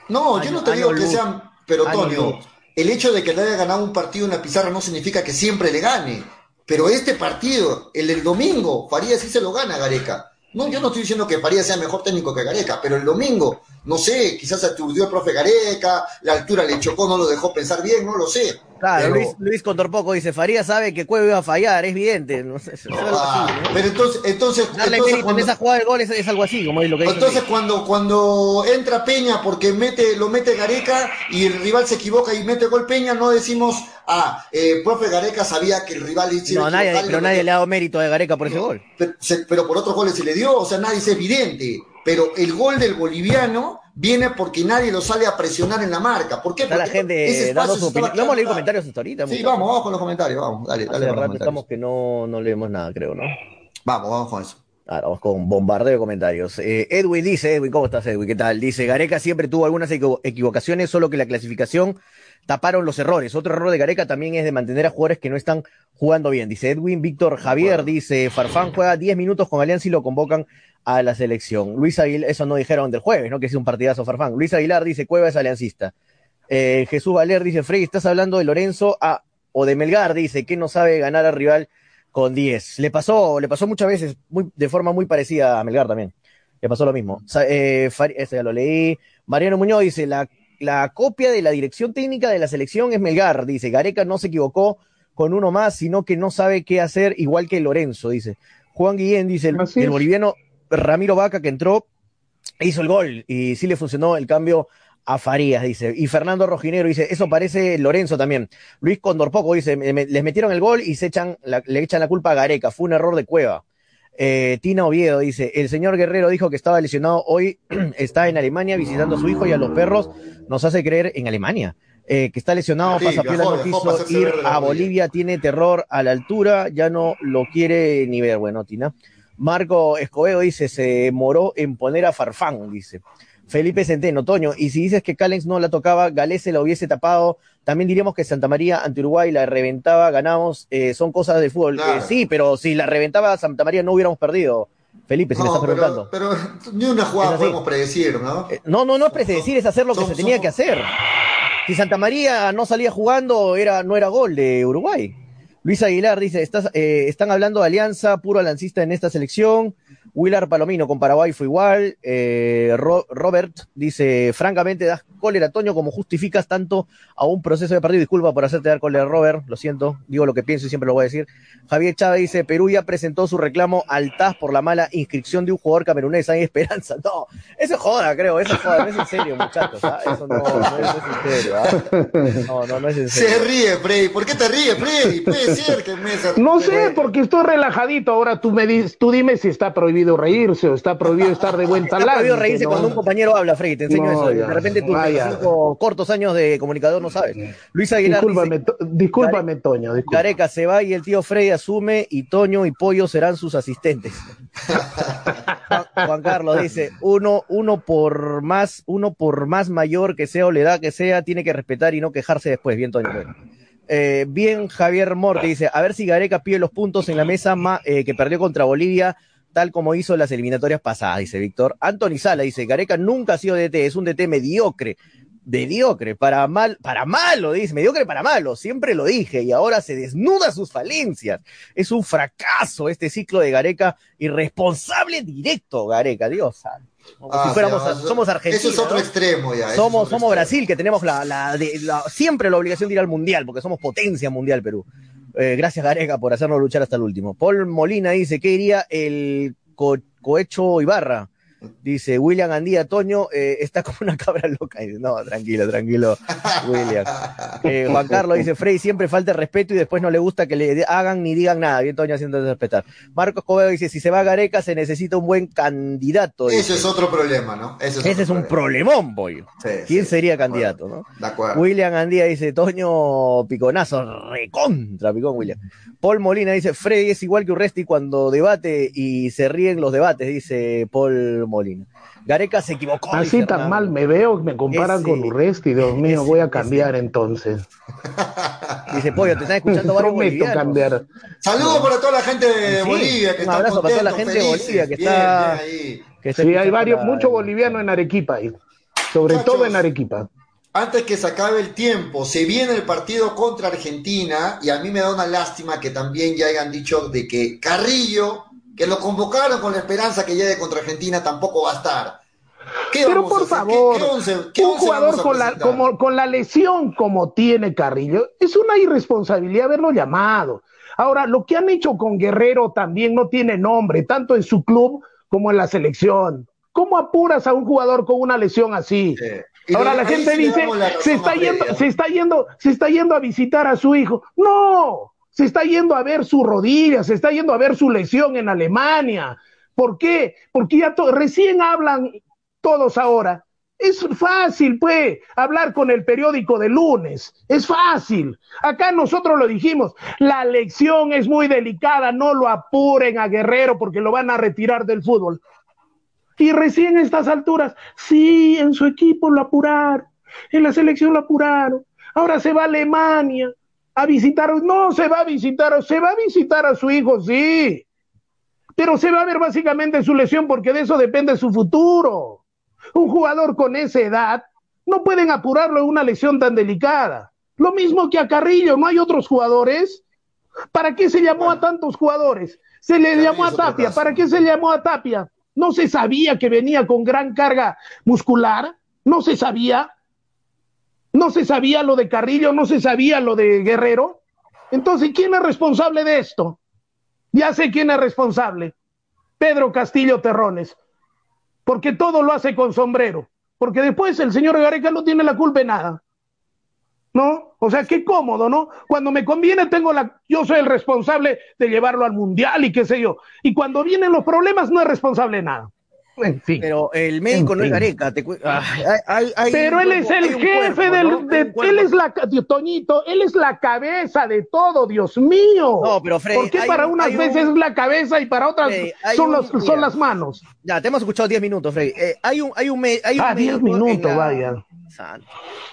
No, yo no te digo que luz. sean, pero Año luz. el hecho de que le haya ganado un partido en la pizarra no significa que siempre le gane. Pero este partido, el del domingo, Farías sí se lo gana a Gareca. No, yo no estoy diciendo que Farías sea mejor técnico que Gareca, pero el domingo, no sé, quizás aturdió el profe Gareca, la altura le chocó, no lo dejó pensar bien, no lo sé. Claro, Pero- Luis, Luis Contorpoco dice, Farías sabe que Cueva iba a fallar, es evidente. No sé, es algo Ah, pero entonces, entonces, Darle entonces mérito cuando- en esa jugada del gol es, es algo así, como es lo que Entonces cuando, cuando entra Peña porque mete, lo mete Gareca y el rival se equivoca y mete gol Peña, no decimos, ah, eh, profe Gareca sabía que el rival se No, nadie, pero nadie le ha dado mérito a Gareca por ese gol. pero, se- pero por otros goles se le dio, o sea, nadie es evidente. Pero el gol del boliviano viene porque nadie lo sale a presionar en la marca. ¿Por qué? Está la Porque gente ese dando su opinión. No hemos leído comentarios hasta ahorita. Sí, vamos, vamos con los comentarios, vamos, dale, Hace dale los rato estamos que no, no leemos nada, creo, ¿no? Vamos, vamos con eso. Ahora vamos con bombardeo de comentarios. Eh, Edwin dice, Edwin, ¿cómo estás, Edwin? ¿Qué tal? Dice, Gareca siempre tuvo algunas equivo- equivocaciones, solo que la clasificación taparon los errores. Otro error de Gareca también es de mantener a jugadores que no están jugando bien. Dice Edwin, Víctor Javier, dice, Farfán juega 10 minutos con Alianza y lo convocan a la selección. Luis Aguilar, eso no dijeron del jueves, ¿no? Que es un partidazo Farfán. Luis Aguilar dice, Cueva es aliancista. Eh, Jesús Valer dice, Frey, ¿estás hablando de Lorenzo ah, o de Melgar? Dice, que no sabe ganar al rival con 10. Le pasó, le pasó muchas veces, muy, de forma muy parecida a Melgar también. Le pasó lo mismo. Eh, ese ya lo leí. Mariano Muñoz dice, la, la copia de la dirección técnica de la selección es Melgar. Dice, Gareca no se equivocó con uno más, sino que no sabe qué hacer, igual que Lorenzo, dice. Juan Guillén dice, el, boliviano Ramiro Vaca que entró, hizo el gol y sí le funcionó el cambio a Farías, dice. Y Fernando Rojinero dice, eso parece Lorenzo también. Luis Condorpoco dice, me- les metieron el gol y se echan la- le echan la culpa a Gareca, fue un error de Cueva. Eh, Tina Oviedo dice, el señor Guerrero dijo que estaba lesionado, hoy está en Alemania visitando a su hijo y a los perros nos hace creer en Alemania. Eh, que está lesionado, Sí, pasa no quiso ir a. Bolivia, tiene terror a la altura, ya no lo quiere ni ver. Bueno, Tina. Marco Escobedo dice, se moró en poner a Farfán, dice. Felipe Centeno, Toño, y si dices que Callens no la tocaba, Galés se la hubiese tapado, también diríamos que Santa María ante Uruguay la reventaba, ganamos, eh, son cosas de fútbol. Claro. Eh, sí, pero si la reventaba Santa María no hubiéramos perdido. Felipe, si me No, estás preguntando. pero, pero ni una jugada podemos predecir, ¿no? Eh, No, no, no es predecir, es hacer lo que Son- se tenía son- que hacer. Si Santa María no salía jugando, era, no era gol de Uruguay. Luis Aguilar dice, estás, eh, están hablando de alianza, puro alancista en esta selección. Willard Palomino con Paraguay fue igual. Eh, Ro- Robert dice, francamente das cólera, Toño, como justificas tanto a un proceso de partido. Disculpa por hacerte dar cólera, Robert, lo siento, digo lo que pienso y siempre lo voy a decir. Javier Chávez dice, Perú ya presentó su reclamo al TAS por la mala inscripción de un jugador camerunés. Hay esperanza. No, eso es joda, creo, eso es joda, no es en serio, muchachos. ¿ah? Eso no, no, es, no es en serio. ¿ah? No, no, no es en serio. Se ríe, Freddy. ¿Por qué te ríes, Freddy? No sé, porque estoy relajadito. Ahora tú me dices, tú dime si está prohibido reírse o está prohibido estar de buen Está talante. prohibido reírse ¿no? cuando un compañero habla, Freddy, te enseño No, eso. ya. De repente tus. 25 cortos años de comunicador no sabes. Luis Aguilar Discúlpame, dice, to- discúlpame, Toño. Gareca se va y el tío Freddy asume y Toño y Pollo serán sus asistentes. Juan, Juan Carlos dice, uno, uno por más, uno por más mayor que sea o la edad que sea, tiene que respetar y no quejarse después. Bien, Toño. bueno. Eh, bien, Javier Morte dice, a ver si Gareca pide los puntos en la mesa eh, que perdió contra Bolivia, tal como hizo las eliminatorias pasadas, dice Víctor. Anthony Sala dice, Gareca nunca ha sido DT, es un DT mediocre. Mediocre, para mal, para malo, dice, mediocre para malo, siempre lo dije, y ahora se desnuda sus falencias. Es un fracaso este ciclo de Gareca, irresponsable directo, Gareca, Dios santo. Como Ah, si fuéramos, ah, somos Argentina. Eso es otro ¿no? extremo ya. Somos, somos extremo. Brasil, que tenemos la, la, de- la- siempre la obligación de ir al mundial, porque somos potencia mundial, Perú. Eh, gracias, Gareca, por hacernos luchar hasta el último. Paul Molina dice: ¿Qué diría el co- cohecho Ibarra? Dice William Andía Toño, eh, está como una cabra loca. Dice, no, tranquilo, tranquilo, William. Eh, Juan Carlos dice: Frey siempre falta respeto y después no le gusta que le hagan ni digan nada. Bien, Toño haciendo respetar. Marcos Cobedo dice: Si se va Gareca, se necesita un buen candidato. Ese es otro problema, ¿no? Ese es, Ese es un problema. problemón. Sí, ¿Quién sí, sería acuerdo, candidato, no? De acuerdo. William Andía dice, Toño Piconazo, recontra Picón, William. Paul Molina dice, Freddy es igual que Urresti cuando debate y se ríen los debates, dice Paul Molina. Gareca se equivocó. Así tan Hernán. mal me veo, me comparan Ese- con Urresti, Dios mío, ese- voy a ese- cambiar entonces. Dice, Pollo, te están escuchando varios Prometo bolivianos. cambiar. Saludos para toda la gente de Sí, Bolivia que un está abrazo para toda la gente de Bolivia que está- ahí. Que está Sí, hay varios, la- mucho boliviano en Arequipa ahí, sobre Muchachos. todo en Arequipa. Antes que se acabe el tiempo, se viene el partido contra Argentina y a mí me da una lástima que también ya hayan dicho de que Carrillo, que lo convocaron con la esperanza que llegue contra Argentina, tampoco va a estar. ¿Qué Pero por favor, ¿Qué, qué once- qué un jugador con la, como, con la lesión como tiene Carrillo, es una irresponsabilidad haberlo llamado. Ahora, lo que han hecho con Guerrero también no tiene nombre, tanto en su club como en la selección. ¿Cómo apuras a un jugador con una lesión así? Sí. Ahora la gente dice, se está yendo, se está yendo, se está yendo a visitar a su hijo. No, se está yendo a ver su rodilla, se está yendo a ver su lesión en Alemania. ¿Por qué? Porque ya recién hablan todos ahora. Es fácil, pues, hablar con el periódico de lunes. Es fácil. Acá nosotros lo dijimos. La lección es muy delicada. No lo apuren a Guerrero porque lo van a retirar del fútbol. Y recién a estas alturas, sí, en su equipo lo apuraron. En la selección lo apuraron. Ahora se va a Alemania a visitar. No, se va a visitar. Se va a visitar a su hijo, sí. Pero se va a ver básicamente su lesión porque de eso depende su futuro. Un jugador con esa edad no pueden apurarlo en una lesión tan delicada. Lo mismo que a Carrillo, ¿no hay otros jugadores? ¿Para qué se llamó a tantos jugadores? Se le llamó a Tapia. ¿Para qué se llamó a Tapia? ¿No se sabía que venía con gran carga muscular? ¿No se sabía? ¿No se sabía lo de Carrillo? ¿No se sabía lo de Guerrero? Entonces, ¿quién es responsable de esto? Ya sé quién es responsable. Pedro Castillo Terrones porque todo lo hace con sombrero, porque después el señor Gareca no tiene la culpa de nada. ¿No? O sea, qué cómodo, ¿no? Cuando me conviene tengo la yo soy el responsable de llevarlo al mundial y qué sé yo. Y cuando vienen los problemas no es responsable de nada. En fin. Pero el médico no es Gareca. pero él es el jefe del. él es la. Toñito, él es la cabeza de todo, Dios mío. No, pero Freddy. ¿Por qué para unas veces es la cabeza y para otras son, los, son las manos? Ya, te hemos escuchado 10 minutos, Freddy. Eh, hay un. Hay un, hay un ah, 10 minutos, vaya.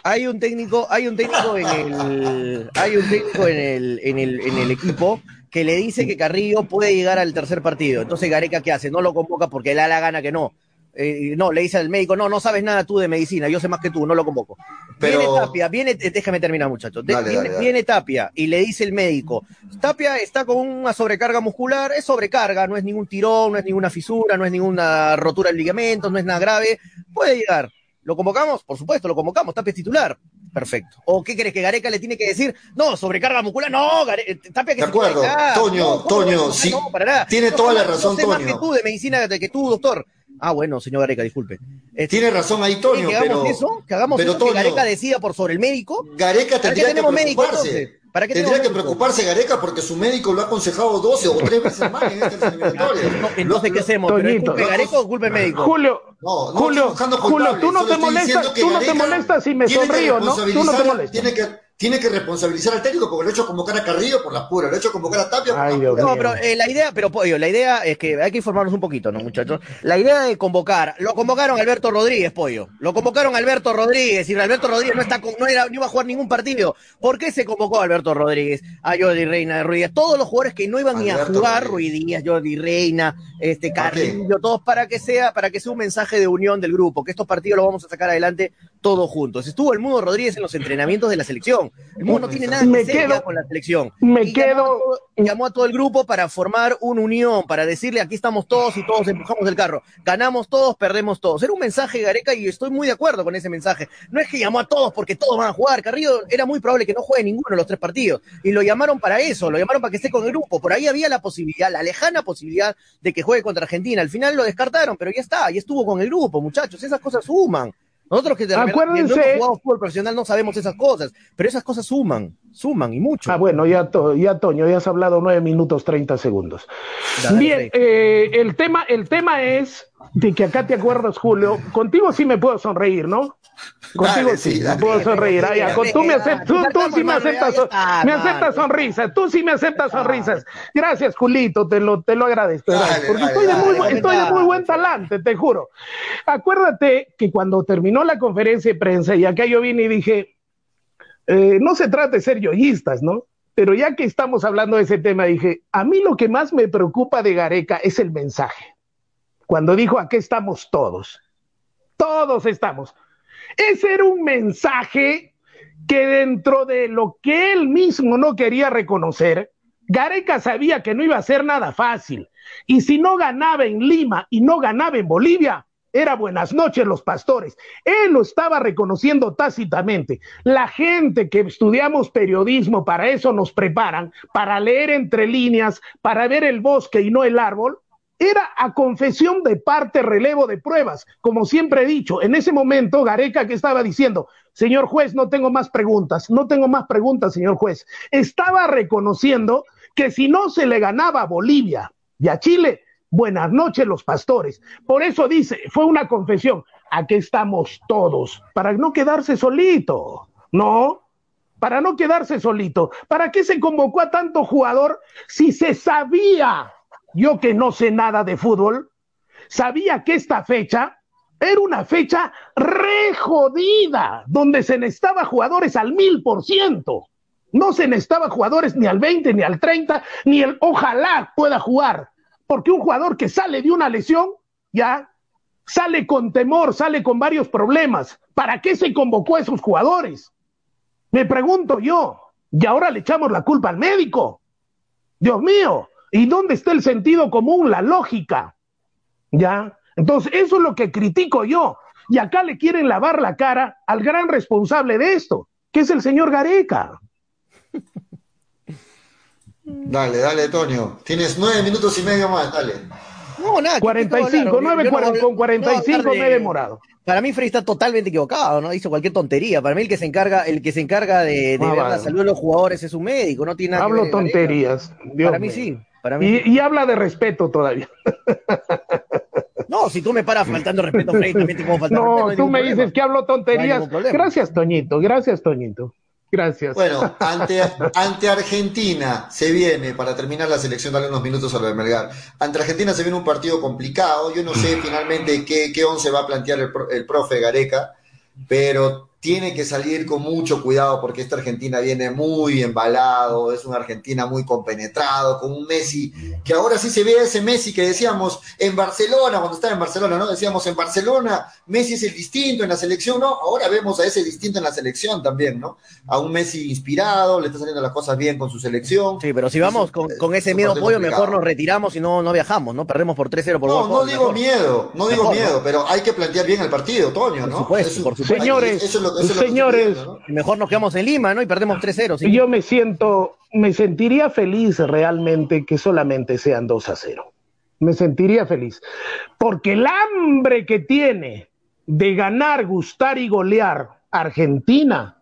Hay un técnico, hay un técnico en el. Hay un técnico en el, en el, en el equipo que le dice que Carrillo puede llegar al tercer partido. Entonces Gareca, ¿qué hace? No lo convoca porque le da la gana que no. Eh, no, le dice al médico, no, no sabes nada tú de medicina, yo sé más que tú, no lo convoco. Viene Tapia, viene, eh, déjame terminar muchachos, viene, Tapia y le dice el médico, Tapia está con una sobrecarga muscular, es sobrecarga, no es ningún tirón, no es ninguna fisura, no es ninguna rotura del ligamento, no es nada grave, puede llegar. ¿Lo convocamos? Por supuesto, lo convocamos, Tapia es titular. Perfecto. ¿O qué crees que Gareca le tiene que decir? No, sobrecarga muscular, no, Gareca, eh, Tapia que De acuerdo, Toño, Toño, sí. Tiene toda la razón, Toño. más que tú de medicina que tú, doctor. Ah, bueno, señor Gareca, disculpe. Este, tiene razón ahí, Toño. Que hagamos eso, que hagamos eso, que Gareca decida por sobre el médico. Gareca tendría que preocuparse. ¿Para qué Tendría que preocuparse Gareca porque su médico lo ha aconsejado 12 o 3 veces más en esta eliminatoria. entonces, ¿qué hacemos? ¿Pero culpe Gareca o culpe médico? Julio, no, no Julio, Julio, tú no te molestas, tú no te molestas si me sonrío, ¿no? Tú no te molestas. Tiene que tiene que responsabilizar al técnico porque lo ha hecho convocar a Carrillo por la pura, lo ha hecho convocar a Tapia por la pura. No, pero eh, la idea, pero Pollo, la idea es que hay que informarnos un poquito, ¿no, muchachos? La idea de convocar, lo convocaron a Alberto Rodríguez, Pollo, lo convocaron a Alberto Rodríguez y Alberto Rodríguez no está no era, no iba a jugar ningún partido. ¿Por qué se convocó a Alberto Rodríguez, a Jordi Reina de Ruiz, todos los jugadores que no iban ni a jugar, Ruidías, Jordi Reina, este Carrillo, todos para que sea, para que sea un mensaje de unión del grupo, que estos partidos los vamos a sacar adelante todos juntos. Estuvo el Mudo Rodríguez en los entrenamientos de la selección. El no tiene nada que ver con la selección. Me quedo. Llamó a, todo, el grupo para formar una unión, para decirle aquí estamos todos y todos empujamos el carro. Ganamos todos, perdemos todos. Era un mensaje, Gareca, y estoy muy de acuerdo con ese mensaje. No es que llamó a todos porque todos van a jugar. Carrillo era muy probable que no juegue ninguno de los tres partidos. Y lo llamaron para eso, lo llamaron para que esté con el grupo. Por ahí había la posibilidad, la lejana posibilidad de que juegue contra Argentina. Al final lo descartaron, pero ya está, y estuvo con el grupo, muchachos. Esas cosas suman. Nosotros que de Acuérdense, no jugamos fútbol profesional no sabemos esas cosas, pero esas cosas suman, suman y mucho. Ah, bueno, ya, ya Toño, ya has hablado nueve minutos treinta segundos. Bien, eh, el, tema, el tema es de que acá te acuerdas, Julio, contigo sí me puedo sonreír, ¿no? Contigo sí, me puedo sonreír. tú, me aceptas, tú, sí me aceptas, me aceptas sonrisas, tú sí me aceptas sonrisas. Gracias, Julito, te lo, te lo agradezco. porque estoy, de muy, estoy de muy buen talante, te juro. Acuérdate que cuando terminó la conferencia de prensa, y acá yo vine y dije, eh, no se trata de ser yoístas, ¿no? Pero ya que estamos hablando de ese tema, dije, a mí lo que más me preocupa de Gareca es el mensaje cuando dijo, aquí estamos todos. Todos estamos. Ese era un mensaje que dentro de lo que él mismo no quería reconocer, Gareca sabía que no iba a ser nada fácil. Y si no ganaba en Lima y no ganaba en Bolivia, era buenas noches los pastores. Él lo estaba reconociendo tácitamente. La gente que estudiamos periodismo, para eso nos preparan, para leer entre líneas, para ver el bosque y no el árbol, era a confesión de parte relevo de pruebas. Como siempre he dicho, en ese momento Gareca que estaba diciendo, señor juez, no tengo más preguntas, no tengo más preguntas, señor juez, estaba reconociendo que si no se le ganaba a Bolivia y a Chile, buenas noches los pastores. Por eso dice, fue una confesión. aquí estamos todos, para no quedarse solito, ¿no? Para no quedarse solito. ¿Para qué se convocó a tanto jugador si se sabía, yo que no sé nada de fútbol, sabía que esta fecha era una fecha re jodida, donde se necesitaba jugadores al mil por ciento. No se necesitaba jugadores ni al 20, ni al 30, ni el ojalá pueda jugar. Porque un jugador que sale de una lesión, ya sale con temor, sale con varios problemas. ¿Para qué se convocó a esos jugadores? Me pregunto yo. Y ahora le echamos la culpa al médico. Dios mío, ¿y dónde está el sentido común, la lógica? ¿Ya? Entonces, eso es lo que critico yo. Y acá le quieren lavar la cara al gran responsable de esto, que es el señor Gareca. Dale, dale, Tonio. Tienes nueve minutos y medio más, dale. No, nada. 45, 9 con 45 me he demorado. Para mí Frey está totalmente equivocado, ¿no? Hizo cualquier tontería. Para mí el que se encarga, el que se encarga de, de Ah, ver la salud de los jugadores es un médico, no tiene nada que Hablo ver, Gareca. tonterías. Dios Para mí mío. sí. Para mí. Y, y habla de respeto todavía. No, si tú me paras faltando respeto a Frey, también te puedo faltar respeto. No, tú me problema. dices que hablo No tonterías. Gracias, Toñito. Gracias, Toñito. Gracias. Bueno, ante, ante Argentina se viene, para terminar la selección, darle unos minutos a lo de Melgar. Ante Argentina se viene un partido complicado. Yo no sé finalmente qué, qué once va a plantear el, pro- el profe Gareca, pero tiene que salir con mucho cuidado porque esta Argentina viene muy embalado, es una Argentina muy compenetrado, con un Messi que ahora sí se ve ese Messi que decíamos en Barcelona, cuando estaba en Barcelona, ¿no? Decíamos en Barcelona, Messi es el distinto en la selección, ¿no? Ahora vemos a ese distinto en la selección también, ¿no? A un Messi inspirado, le está saliendo las cosas bien con su selección. Sí, pero si vamos con, con ese miedo pollo, complicado. mejor nos retiramos y no, no viajamos, ¿no? Perdemos por 3-0 por No, no digo mejor. miedo, no digo Mejor, miedo, ¿no? pero hay que plantear bien el partido, Toño, ¿no? Por supuesto, Eso- por supuesto. Señores, eso es lo- eso es lo que estoy señores, diciendo, ¿no? Mejor nos quedamos en Lima, ¿no? Y perdemos 3-0. ¿sí? Yo me siento, me sentiría feliz realmente que solamente sean 2 a 0. Me sentiría feliz. Porque el hambre que tiene de ganar, gustar y golear Argentina.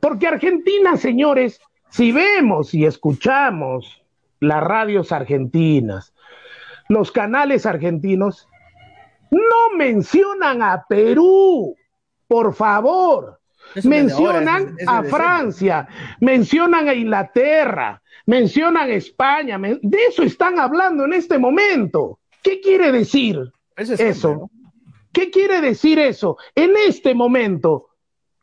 Porque Argentina, señores, si vemos y escuchamos las radios argentinas, los canales argentinos, no mencionan a Perú, por favor. Eso Mencionan es- a Francia, mencionan a Inglaterra, mencionan a España, men- de eso están hablando en este momento. ¿Qué quiere decir Eso es eso? ¿Qué quiere decir eso? En este momento,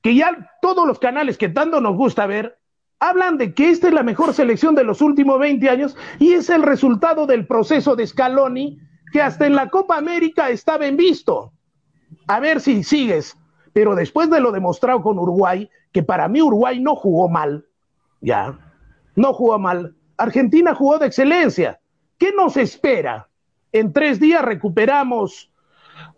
que ya todos los canales que tanto nos gusta ver, hablan de que esta es la mejor selección de los últimos 20 años y es el resultado del proceso de Scaloni que hasta en la Copa América estaba en visto. A ver si sigues. Pero después de lo demostrado con Uruguay, que para mí Uruguay no jugó mal, ya, no jugó mal. Argentina jugó de excelencia. ¿Qué nos espera? En tres días recuperamos,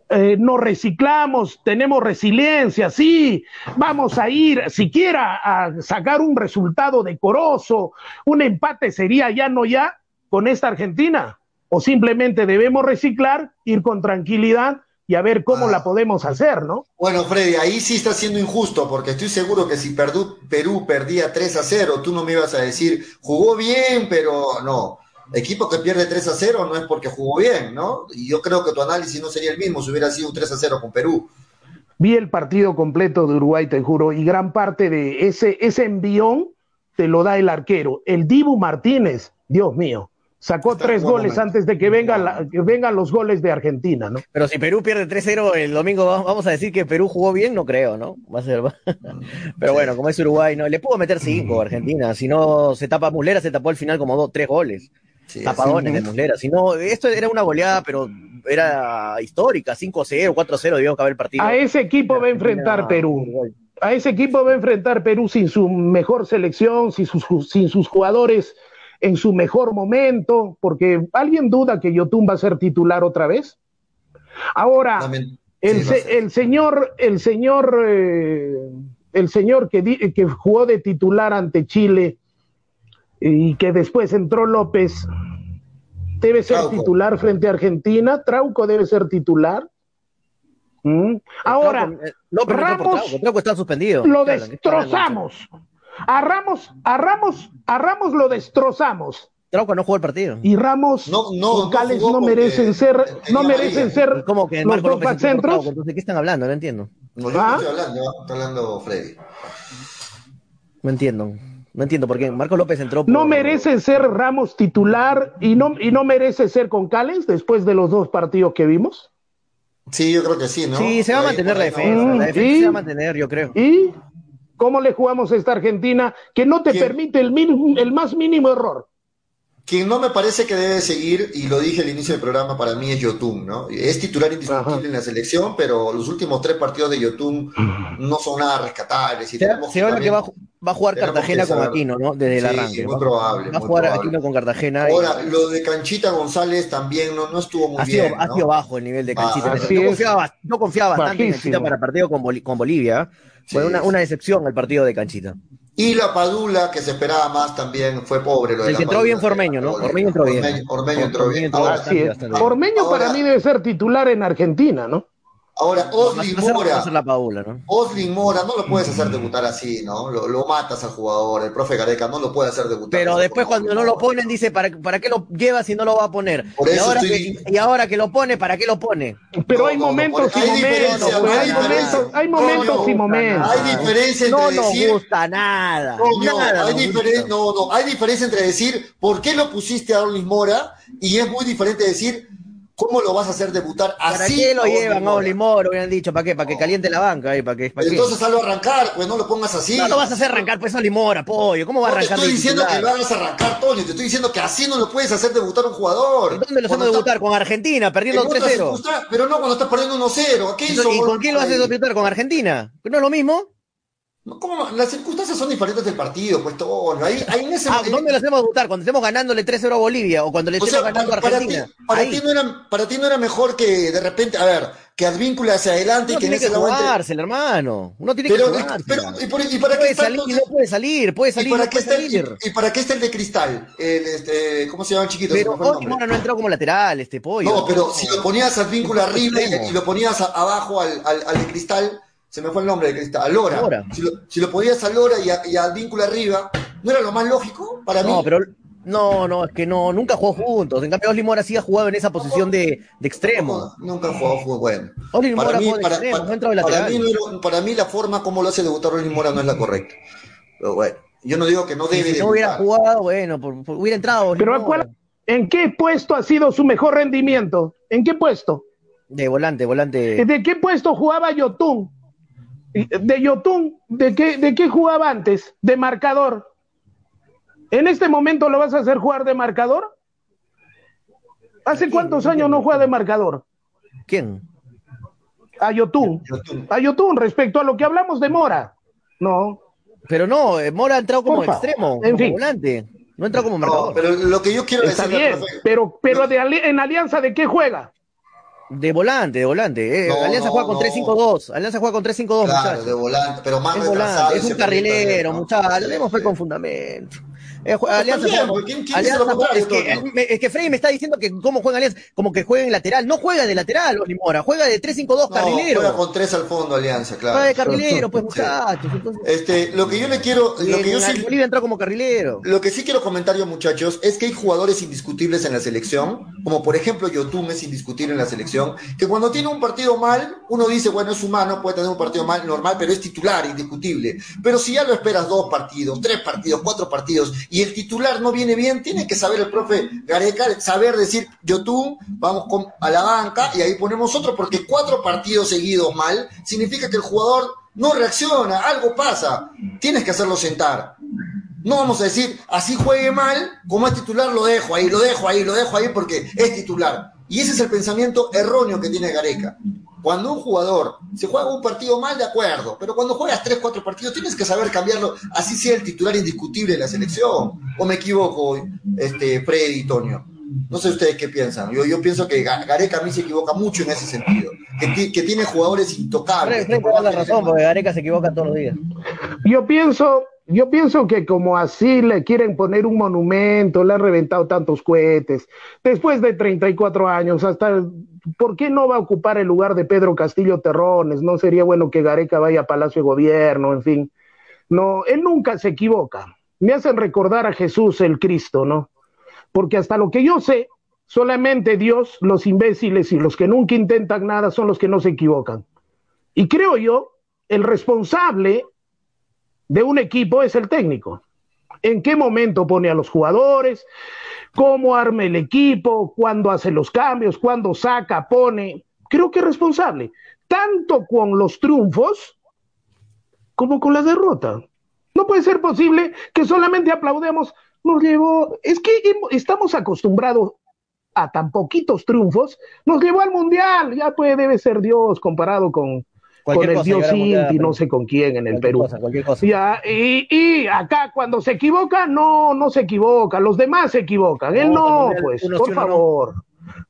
eh, nos reciclamos, tenemos resiliencia, sí, vamos a ir siquiera a sacar un resultado decoroso, un empate sería ya no ya con esta Argentina, o simplemente debemos reciclar, ir con tranquilidad y a ver cómo Ah. la podemos hacer, ¿no? Bueno, Freddy, ahí sí está siendo injusto, porque estoy seguro que si Perú, Perú perdía 3 a 0, tú no me ibas a decir, jugó bien, pero no. Equipo que pierde 3 a 0 no es porque jugó bien, ¿no? Y yo creo que tu análisis no sería el mismo si hubiera sido un 3 a 0 con Perú. Vi el partido completo de Uruguay, te juro, y gran parte de ese, ese envión te lo da el arquero. El Dibu Martínez, Dios mío, sacó Está tres goles momento. antes de que, venga la- que vengan los goles de Argentina, ¿no? Pero si Perú pierde 3-0 el domingo, va- vamos a decir que Perú jugó bien, no creo, ¿no? Va a ser. Pero bueno, como es Uruguay, no le pudo meter 5 a Argentina. Si no se tapa Muslera, se tapó al final como dos, tres goles. Sí, Tapadones de Muslera. Si no, esto era una goleada, pero era histórica, 5-0, 4-0, debíamos acabar el partido. A ese equipo va a enfrentar Perú. A ese equipo va a enfrentar Perú sin su mejor selección, sin sus, sin sus jugadores en su mejor momento, porque ¿alguien duda que Yotun va a ser titular otra vez? Ahora, El, se- el señor, el señor, eh, el señor que, di- que jugó de titular ante Chile y que después entró López, debe ser Trauco. titular frente a Argentina. Trauco debe ser titular. ¿Mm? Ahora, Trauco, eh, López por Ramos Trauco, Trauco está suspendido. lo Claro, ¿qué está hablando? destrozamos. A Ramos, a Ramos, a Ramos lo destrozamos. Trauco no jugó el partido. Y Ramos No, no, no Cales no, merecen ser, no merecen ser ¿Cómo que los dos. Trauco? Entonces, ¿qué están hablando? No entiendo. No, yo ¿Ah? no estoy hablando, está hablando Freddy. No entiendo. No entiendo por qué. Marco López entró por... No merece ser Ramos titular y no, y no merece ser con Cales después de los dos partidos que vimos. Sí, yo creo que sí, ¿no? Sí, se va a mantener la defensa. Mm, La defensa ¿y? se va a mantener, yo creo. ¿Y cómo le jugamos a esta Argentina que no te ¿Quién? permite el, min- el más mínimo error? Quien no me parece que debe seguir, y lo dije al inicio del programa, para mí es Yotun, ¿no? Es titular indiscutible Ajá. en la selección, pero los últimos tres partidos de Yotun no son nada rescatables. Y Se, habla que va, a ju- va a jugar Cartagena con. Aquino, ¿no? Desde el Sí, arranque. muy va, probable, va a jugar probable. Aquino con Cartagena. y- Ahora, lo de Canchita González también no, no estuvo muy ha, sido, bien. ha ¿no? sido bajo el nivel de Canchita. Ah, yo, confiaba, yo confiaba bastante en. Canchita para partido con, con Bolivia. Fue Sí, una, sí. una decepción el partido de Canchita. Y la Padula, que se esperaba más también, fue pobre. Lo de El la que entró Padula, bien fue Ormeño, ¿no? Ormeño, entró bien. Ormeño, Ormeño entró Ormeño bien. Ahora, bastante bien. Ormeño Ahora- para mí debe ser titular en Argentina, ¿no? Ahora Va a Osli ser- va a Mora. la Paula, ¿no? Oslin Mora, no lo puedes hacer debutar así, ¿no? Lo, lo matas al jugador, el profe Gareca no lo puede hacer debutar. Pero después cuando no lo ponen dice, ¿para, ¿para qué lo lleva si no lo va a poner? Por y, eso ahora estoy- que, y ahora que lo pone, ¿para qué lo pone? Pero No, hay no, no, momentos y hay momentos, diferencia, pues, hay diferencia. momentos, hay No, momentos no, y momentos. Hay diferencia entre No nos decir. gusta nada. Nada hay, nos diferen- gusta. no, no, hay diferencia entre decir por qué lo pusiste a Orlin Mora y es muy diferente decir cómo lo vas a hacer debutar ¿Para así. qué lo llevan a. Olimor? Hubieran dicho, ¿para qué? ¿Para que caliente la banca? ¿eh? ¿Para qué? ¿Para qué? Entonces hazlo arrancar, pues no lo pongas así. no lo vas a hacer arrancar pues Olimor, apoyo. ¿Cómo va a No te arrancar estoy diciendo que lo hagas arrancar, Toño, te estoy diciendo que así no lo puedes hacer debutar un jugador. ¿Y ¿Dónde lo hacemos está- debutar? Con Argentina, perdiendo en otras 3-0. circunstancias, Pero no cuando estás perdiendo 1-0. ¿Qué hizo? ¿Y con quién lo haces debutar? ¿Con Argentina? ¿No es lo mismo? No, ¿cómo? Las circunstancias son diferentes del partido, pues Toño. Ahí, ahí en ese Ah, en- ¿Dónde lo hacemos debutar? ¿Cuando estemos ganándole 3-0 a Bolivia? ¿O cuando le O estemos sea, ganando a para ti, Argentina? para, ti no era, para ti no era mejor que de repente, a ver, que Advíncula hacia adelante Uno y que en tiene ese que jugársela, hermano. Uno tiene Pero, que jugársela. pero, ¿y, por- y para qué puede está salir, entonces- no puede salir, puede ¿Y salir, para, no qué está el, salir. y para qué está el de cristal? El, este, ¿Cómo se llama el chiquito? Pero. Mora no entró como lateral, este pollo. No, pero si lo ponías al vínculo arriba y, y lo ponías a- abajo al, al, al de cristal, se me fue el nombre de cristal, a Lora. Lora. Si, lo, si lo ponías a Lora y, a- y al vínculo arriba, ¿no era lo más lógico para mí? No, pero no, no, es que no, nunca jugó juntos. En cambio, Oli Mora sí ha jugado en esa posición de, de extremo. No, nunca han jugado fútbol bueno. Oli Para Mora mí, jugó de para, extremo, para- no entró de para lateral. mí para mí la forma como lo hace debutar Oli Mora no es la correcta. Pero bueno, yo no digo que no Y debe si no hubiera jugado, bueno, por- por- hubiera entrado. Oli Pero Mora. ¿cuál- ¿en qué puesto ha sido su mejor rendimiento? ¿En qué puesto? De volante, volante. ¿De qué puesto jugaba Yotun? De Yotun, ¿de qué, ¿de qué jugaba antes? De marcador. ¿En este momento lo vas a hacer jugar de marcador? ¿Hace cuántos años no juega de marcador? ¿Quién? A Yotun. Yotun. A Yotun, respecto a lo que hablamos de Mora. No. Pero no, eh, Mora ha entrado como Porfa. extremo, En como fin. volante. No ha entrado como No, marcador. pero lo que yo quiero Está bien, profe- pero, pero de ali- en Alianza, ¿de qué juega? De volante, de volante. eh. No, Alianza no, juega con no. 3-5-2. Alianza juega con 3-5-2, Claro, muchachos. de volante, pero más Es volante, es un carrilero, muchachos. Fe sí. con fundamento. Eh, Alianza bien, juega- porque ¿quién- quién Alianza dice lo juega- es que, es Freddy me está diciendo que cómo juega Alianza, como que juega en lateral. No juega de lateral, Olimora, juega de 3-5-2 No, carrilero. juega con tres al fondo Alianza, claro. Juega de carrilero, pues Sí. muchachos. Entonces, Este, lo que yo le quiero, lo que yo sí, Bolivia entró como carrilero. lo que sí quiero comentar yo, muchachos, es que hay jugadores indiscutibles en la selección, como por ejemplo Yotun es indiscutible en la selección, que cuando tiene un partido mal, uno dice, bueno, es humano, puede tener un partido mal, normal, pero es titular, indiscutible. Pero si ya lo esperas dos partidos, tres partidos, cuatro partidos, y el titular no viene bien, tiene que saber el profe Gareca, saber decir, Yotun, vamos con- a la banca, y ahí ponemos otro, porque cuatro partidos seguidos mal, significa que el jugador no reacciona, algo pasa, tienes que hacerlo sentar. No vamos a decir, así juegue mal, como es titular lo dejo ahí, lo dejo ahí, lo dejo ahí porque es titular. Y ese es el pensamiento erróneo que tiene Gareca. Cuando un jugador se juega un partido mal, de acuerdo, pero cuando juegas tres, cuatro partidos, tienes que saber cambiarlo, así sea el titular indiscutible de la selección. ¿O me equivoco, este, Freddy y Tonio? No sé ustedes qué piensan. Yo, yo pienso que Ga- Gareca a mí se equivoca mucho en ese sentido. Que, ti- que tiene jugadores intocables. Freddy da la razón, porque Gareca se equivoca todos los días. Yo pienso, yo pienso que como así le quieren poner un monumento, le han reventado tantos cohetes, después de 34 años, hasta, ¿por qué no va a ocupar el lugar de Pedro Castillo Terrones? No sería bueno que Gareca vaya a Palacio de Gobierno, en fin. No, él nunca se equivoca. Me hacen recordar a Jesús el Cristo, ¿no? porque hasta lo que yo sé, solamente Dios, los imbéciles y los que nunca intentan nada son los que no se equivocan. Y creo yo, el responsable de un equipo es el técnico. ¿En qué momento pone a los jugadores? ¿Cómo arma el equipo? ¿Cuándo hace los cambios? ¿Cuándo saca, pone? Creo que es responsable, tanto con los triunfos como con la derrota. No puede ser posible que solamente aplaudemos, nos llevó, es que estamos acostumbrados a tan poquitos triunfos, nos llevó al Mundial, ya puede, debe ser Dios comparado con, con el Dios Inti, no sé con quién en el Perú. Ya, y, y, acá cuando se equivoca, no, no se equivoca, los demás se equivocan, él no, pues, por favor.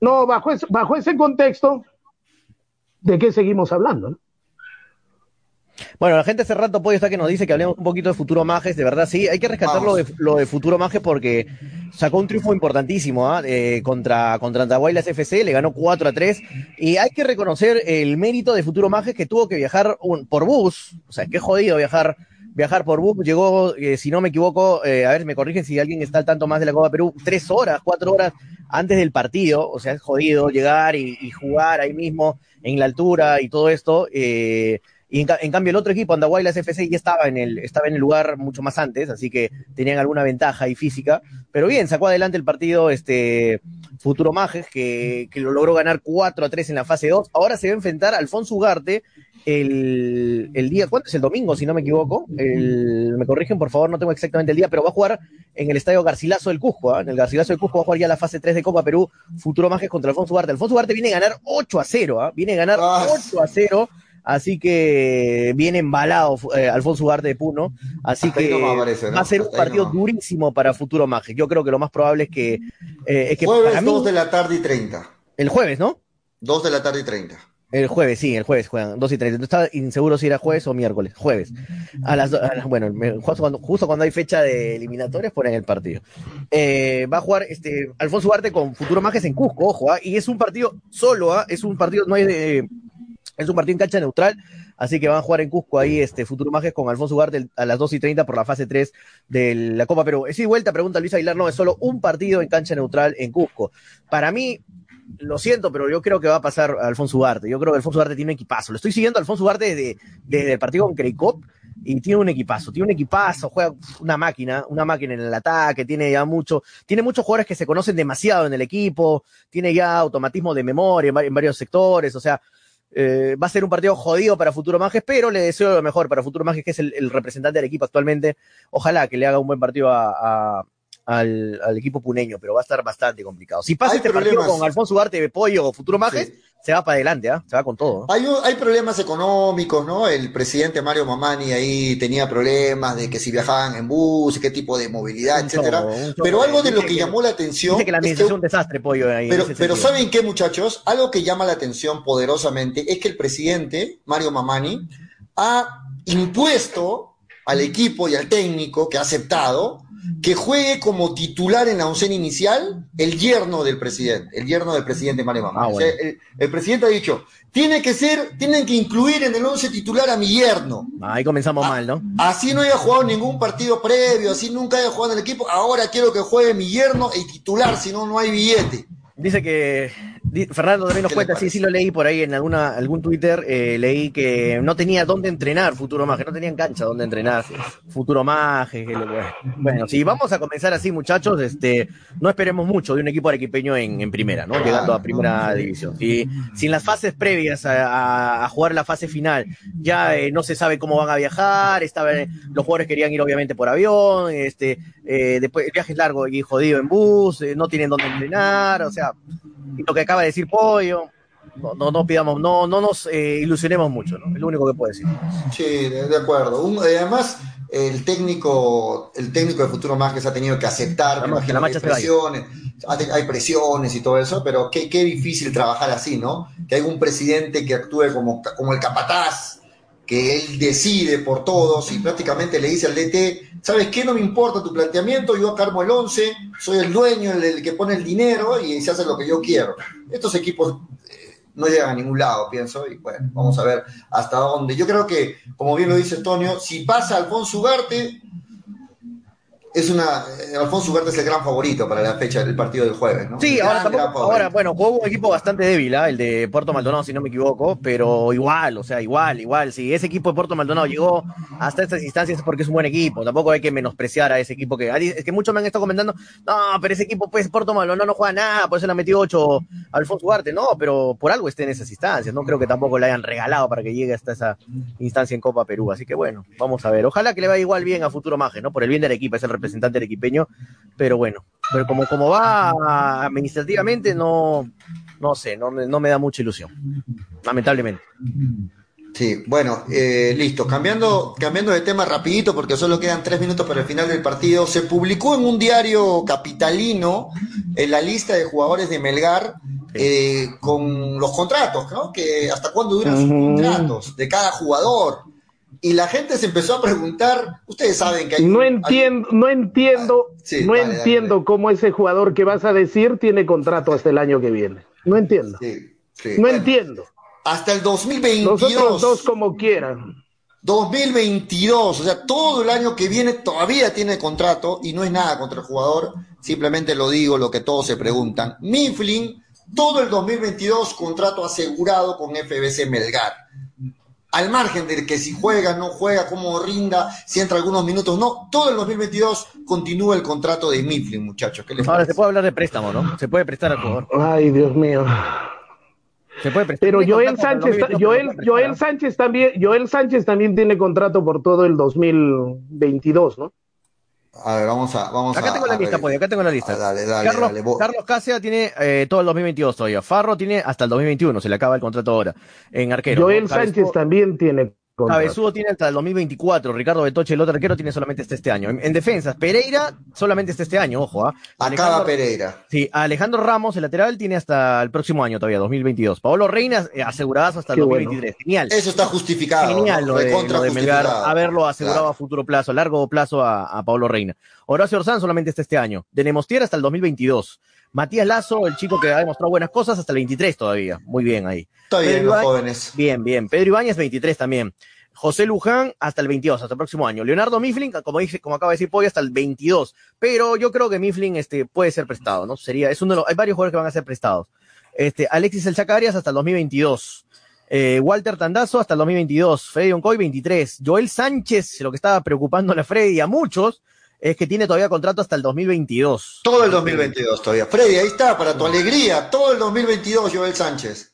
No, bajo, bajo ese contexto, ¿de qué seguimos hablando? ¿no? Bueno, la gente hace rato puede estar que nos dice que hablemos un poquito de Futuro Majes, de verdad sí, hay que rescatar lo de, lo de, Futuro Majes porque sacó un triunfo importantísimo ¿ah? eh, contra, contra Antahuaylas FC, le ganó 4 a 3 y hay que reconocer el mérito de Futuro Majes que tuvo que viajar por bus, o sea, qué jodido viajar viajar por bus, llegó, eh, si no me equivoco, eh, a ver, me corrigen si alguien está al tanto más de la Copa Perú, tres horas, cuatro horas antes del partido, o sea, es jodido llegar y, y jugar ahí mismo en la altura y todo esto. Eh, y en, cambio el otro equipo, Andahuaylas FC, ya estaba en, el, estaba en el lugar mucho más antes, así que tenían alguna ventaja y física. Pero bien, sacó adelante el partido este Futuro Majes, que, que lo logró ganar 4 a 3 en la fase 2. Ahora se va a enfrentar a Alfonso Ugarte el, el día, ¿cuánto es el domingo, si no me equivoco? El, me corrigen, por favor, no tengo exactamente el día, pero va a jugar en el estadio Garcilaso del Cusco, ¿eh? en el Garcilaso del Cusco va a jugar ya la fase 3 de Copa Perú, Futuro Majes contra Alfonso Ugarte. Alfonso Ugarte viene a ganar 8 a 0, ¿eh? viene a ganar 8 a 0 Así que viene embalado eh, Alfonso Ugarte de Puno. Así que va a ser un partido durísimo para Futuro Mágico. Yo creo que lo más probable es que. Eh, es que jueves, para 2 de la tarde y 30. El jueves, ¿no? 2 de la tarde y 30. El jueves, sí, el jueves juegan 2 y 30. Estaba inseguro si era jueves o miércoles. Jueves. A las, a las bueno, justo cuando, justo cuando, hay fecha de eliminatorias ponen el partido. Eh, va a jugar este Alfonso Ugarte con Futuro Mágico en Cusco, ojo, ¿ah? y es un partido solo, ¿ah? es un partido, no hay de es un partido en cancha neutral, así que van a jugar en Cusco ahí este Futuro Majes con Alfonso Ugarte a las 2 y 30 por la fase 3 de la Copa Perú. Es y vuelta, pregunta Luis Aguilar, no, es solo un partido en cancha neutral en Cusco. Para mí, lo siento, pero yo creo que va a pasar Alfonso Ugarte. Yo creo que Alfonso Ugarte tiene un equipazo. Lo estoy siguiendo a Alfonso Ugarte desde, desde el partido con Creicop y tiene un equipazo, tiene un equipazo, juega una máquina, una máquina en el ataque, tiene ya mucho, tiene muchos jugadores que se conocen demasiado en el equipo, tiene ya automatismo de memoria en varios sectores, o sea, eh, va a ser un partido jodido para Futuro Majes, pero le deseo lo mejor para Futuro Majes, que es el, representante del equipo actualmente. Ojalá que le haga un buen partido a, al, equipo puneño, pero va a estar bastante complicado. Si pasa este partido con Alfonso Ugarte de Pollo o Futuro Majes, se va para adelante, ¿ah? se va con todo. Hay, hay problemas económicos, ¿no? El presidente Mario Mamani ahí tenía problemas de que si viajaban en bus qué tipo de movilidad, etcétera. pero algo de lo que, llamó la atención. Dice que la administración es un desastre, pollo. Ahí, pero, pero ¿saben qué, muchachos? Algo que llama la atención poderosamente es que el presidente, Mario Mamani, ha impuesto al equipo y al técnico que ha aceptado que juegue como titular en la oncena inicial el yerno del presidente, el yerno del presidente Mamá. Ah, el, presidente ha dicho, tiene que ser, tienen que incluir en el once titular a mi yerno. Ahí comenzamos mal, ¿no? Así no haya jugado ningún partido previo, así nunca haya jugado en el equipo, ahora quiero que juegue mi yerno y titular, si no, no hay billete. Dice que Fernando también nos cuenta, sí, sí lo leí por ahí en alguna, algún Twitter, eh, leí que no tenía dónde entrenar Futuro Maje, no tenían cancha dónde entrenar Futuro Maje. Bueno, si vamos a comenzar así, muchachos, este, no esperemos mucho de un equipo arequipeño en, en primera, ¿no? Llegando a primera división. Y sin las fases previas a, jugar la fase final, ya eh, no se sabe cómo van a viajar, estaban, los jugadores querían ir obviamente por avión, este, eh, después el viaje es largo y jodido en bus, no tienen dónde entrenar, o sea, lo que acaba de decir Pollo, no, no, pidamos, no, no nos eh, ilusionemos mucho, ¿no? Es lo único que puedo decir. Sí, de, acuerdo. además, el técnico, el técnico de Futuro Más que se ha tenido que aceptar, la, que hay presiones, hay presiones y todo eso, pero qué, qué difícil trabajar así, ¿no? Que hay un presidente que actúe como, como el capataz, que él decide por todos y prácticamente le dice al DT, ¿sabes qué? No me importa tu planteamiento, yo acarmo el 11, soy el dueño, el, que pone el dinero y se hace lo que yo quiero. Estos equipos eh, no llegan a ningún lado, pienso, y bueno, vamos a ver hasta dónde. Yo creo que, como bien lo dice Antonio, si pasa Alfonso Ugarte, es una. eh, Alfonso Ugarte es el gran favorito para la fecha del partido del jueves, ¿no? Sí, ahora, tampoco, ahora, bueno, jugó un equipo bastante débil, ¿ah? el de Puerto Maldonado, si no me equivoco, pero igual, o sea, igual, igual. Si ese equipo de Puerto Maldonado llegó hasta estas instancias es porque es un buen equipo. Tampoco hay que menospreciar a ese equipo que. Es que muchos me han estado comentando, no, pero ese equipo, pues, Puerto Maldonado no juega nada, por eso le ha metido 8 Alfonso Ugarte. No, pero por algo esté en esas instancias. No creo que tampoco le hayan regalado para que llegue hasta esa instancia en Copa Perú. Así que bueno, vamos a ver. Ojalá que le vaya igual bien a Futuro Maje, ¿no? Por el bien del equipo, es el representante arequipeño, pero bueno. Pero como, como va administrativamente, no, no sé, no me, no me da mucha ilusión. Lamentablemente. Sí, bueno, eh, listo. Cambiando, cambiando de tema rapidito, porque solo quedan tres minutos para el final del partido. Se publicó en un diario capitalino en la lista de jugadores de Melgar eh, con los contratos, ¿no? Que hasta cuándo duran sus contratos de cada jugador. Y la gente se empezó a preguntar, ustedes saben que hay... No entiendo, no entiendo, Ah, sí, no entiendo dale. cómo ese jugador que vas a decir tiene contrato hasta el año que viene. No entiendo. Sí, sí. No Bueno, entiendo. Hasta el 2022. Los otros dos como quieran. 2022, o sea, todo el año que viene todavía tiene contrato y no es nada contra el jugador, simplemente lo digo, lo que todos se preguntan. Mifflin, todo el 2022 contrato asegurado con FBC Melgar. Al margen de que si juega, no juega, cómo rinda, si entra algunos minutos, no, todo el 2022 continúa el contrato de Mifflin, muchachos. ¿Qué les Ahora se puede hablar de préstamo, ¿no? Se puede prestar al jugador. Ay, Dios mío. Se puede prestar. Pero Joel Sánchez, 2022, pero Joel, Joel. Sánchez también, Joel Sánchez también tiene contrato por todo el 2022, ¿no? A ver, vamos a... Vamos Acá a- tengo la a lista, ver. pues, acá tengo la lista. Ah, dale, dale, Carlos, dale, Carlos Cáceres tiene eh, todo el 2022 todavía. Farro tiene hasta el 2021, se le acaba el contrato ahora. En arquero. Joel ¿no? Sánchez también tiene. Cabezudo tiene hasta el 2024. Ricardo Betoche, el otro arquero, tiene solamente hasta este año. En, en defensas, Pereira solamente hasta este año, ojo. ¿ah? Acaba Alejandro- Pereira. Sí, Alejandro Ramos, el lateral, tiene hasta el próximo año todavía, 2022. Paolo Reinas, eh, aseguradas hasta el Qué 2023. Genial. Eso está justificado. Genial ¿no? lo de, lo de Melgar, haberlo asegurado Claro. a futuro plazo, a largo plazo a, a Pablo Reina. Horacio Orzán solamente hasta este año. De Nemostier hasta el 2022. Matías Lazo, el chico que ha demostrado buenas cosas, hasta el 23 todavía. Muy bien ahí. Está bien, los jóvenes. Bien, bien. Pedro Ibáñez, 23 también. José Luján hasta el 22, hasta el próximo año. Leonardo Mifflin, como dice, como acaba de decir Pollo, hasta el 22. Pero yo creo que Mifflin este, puede ser prestado, ¿no? Sería, es uno de los, hay varios jugadores que van a ser prestados. Este, Alexis El Chacarias hasta el 2022. Eh, Walter Tandazo hasta el 2022. Freddy Oncoy, 23. Joel Sánchez, lo que estaba preocupando a Freddy y a muchos, es que tiene todavía contrato hasta el 2022. Todo el 2022 todavía. Freddy, ahí está, para tu alegría. Todo el 2022, Joel Sánchez.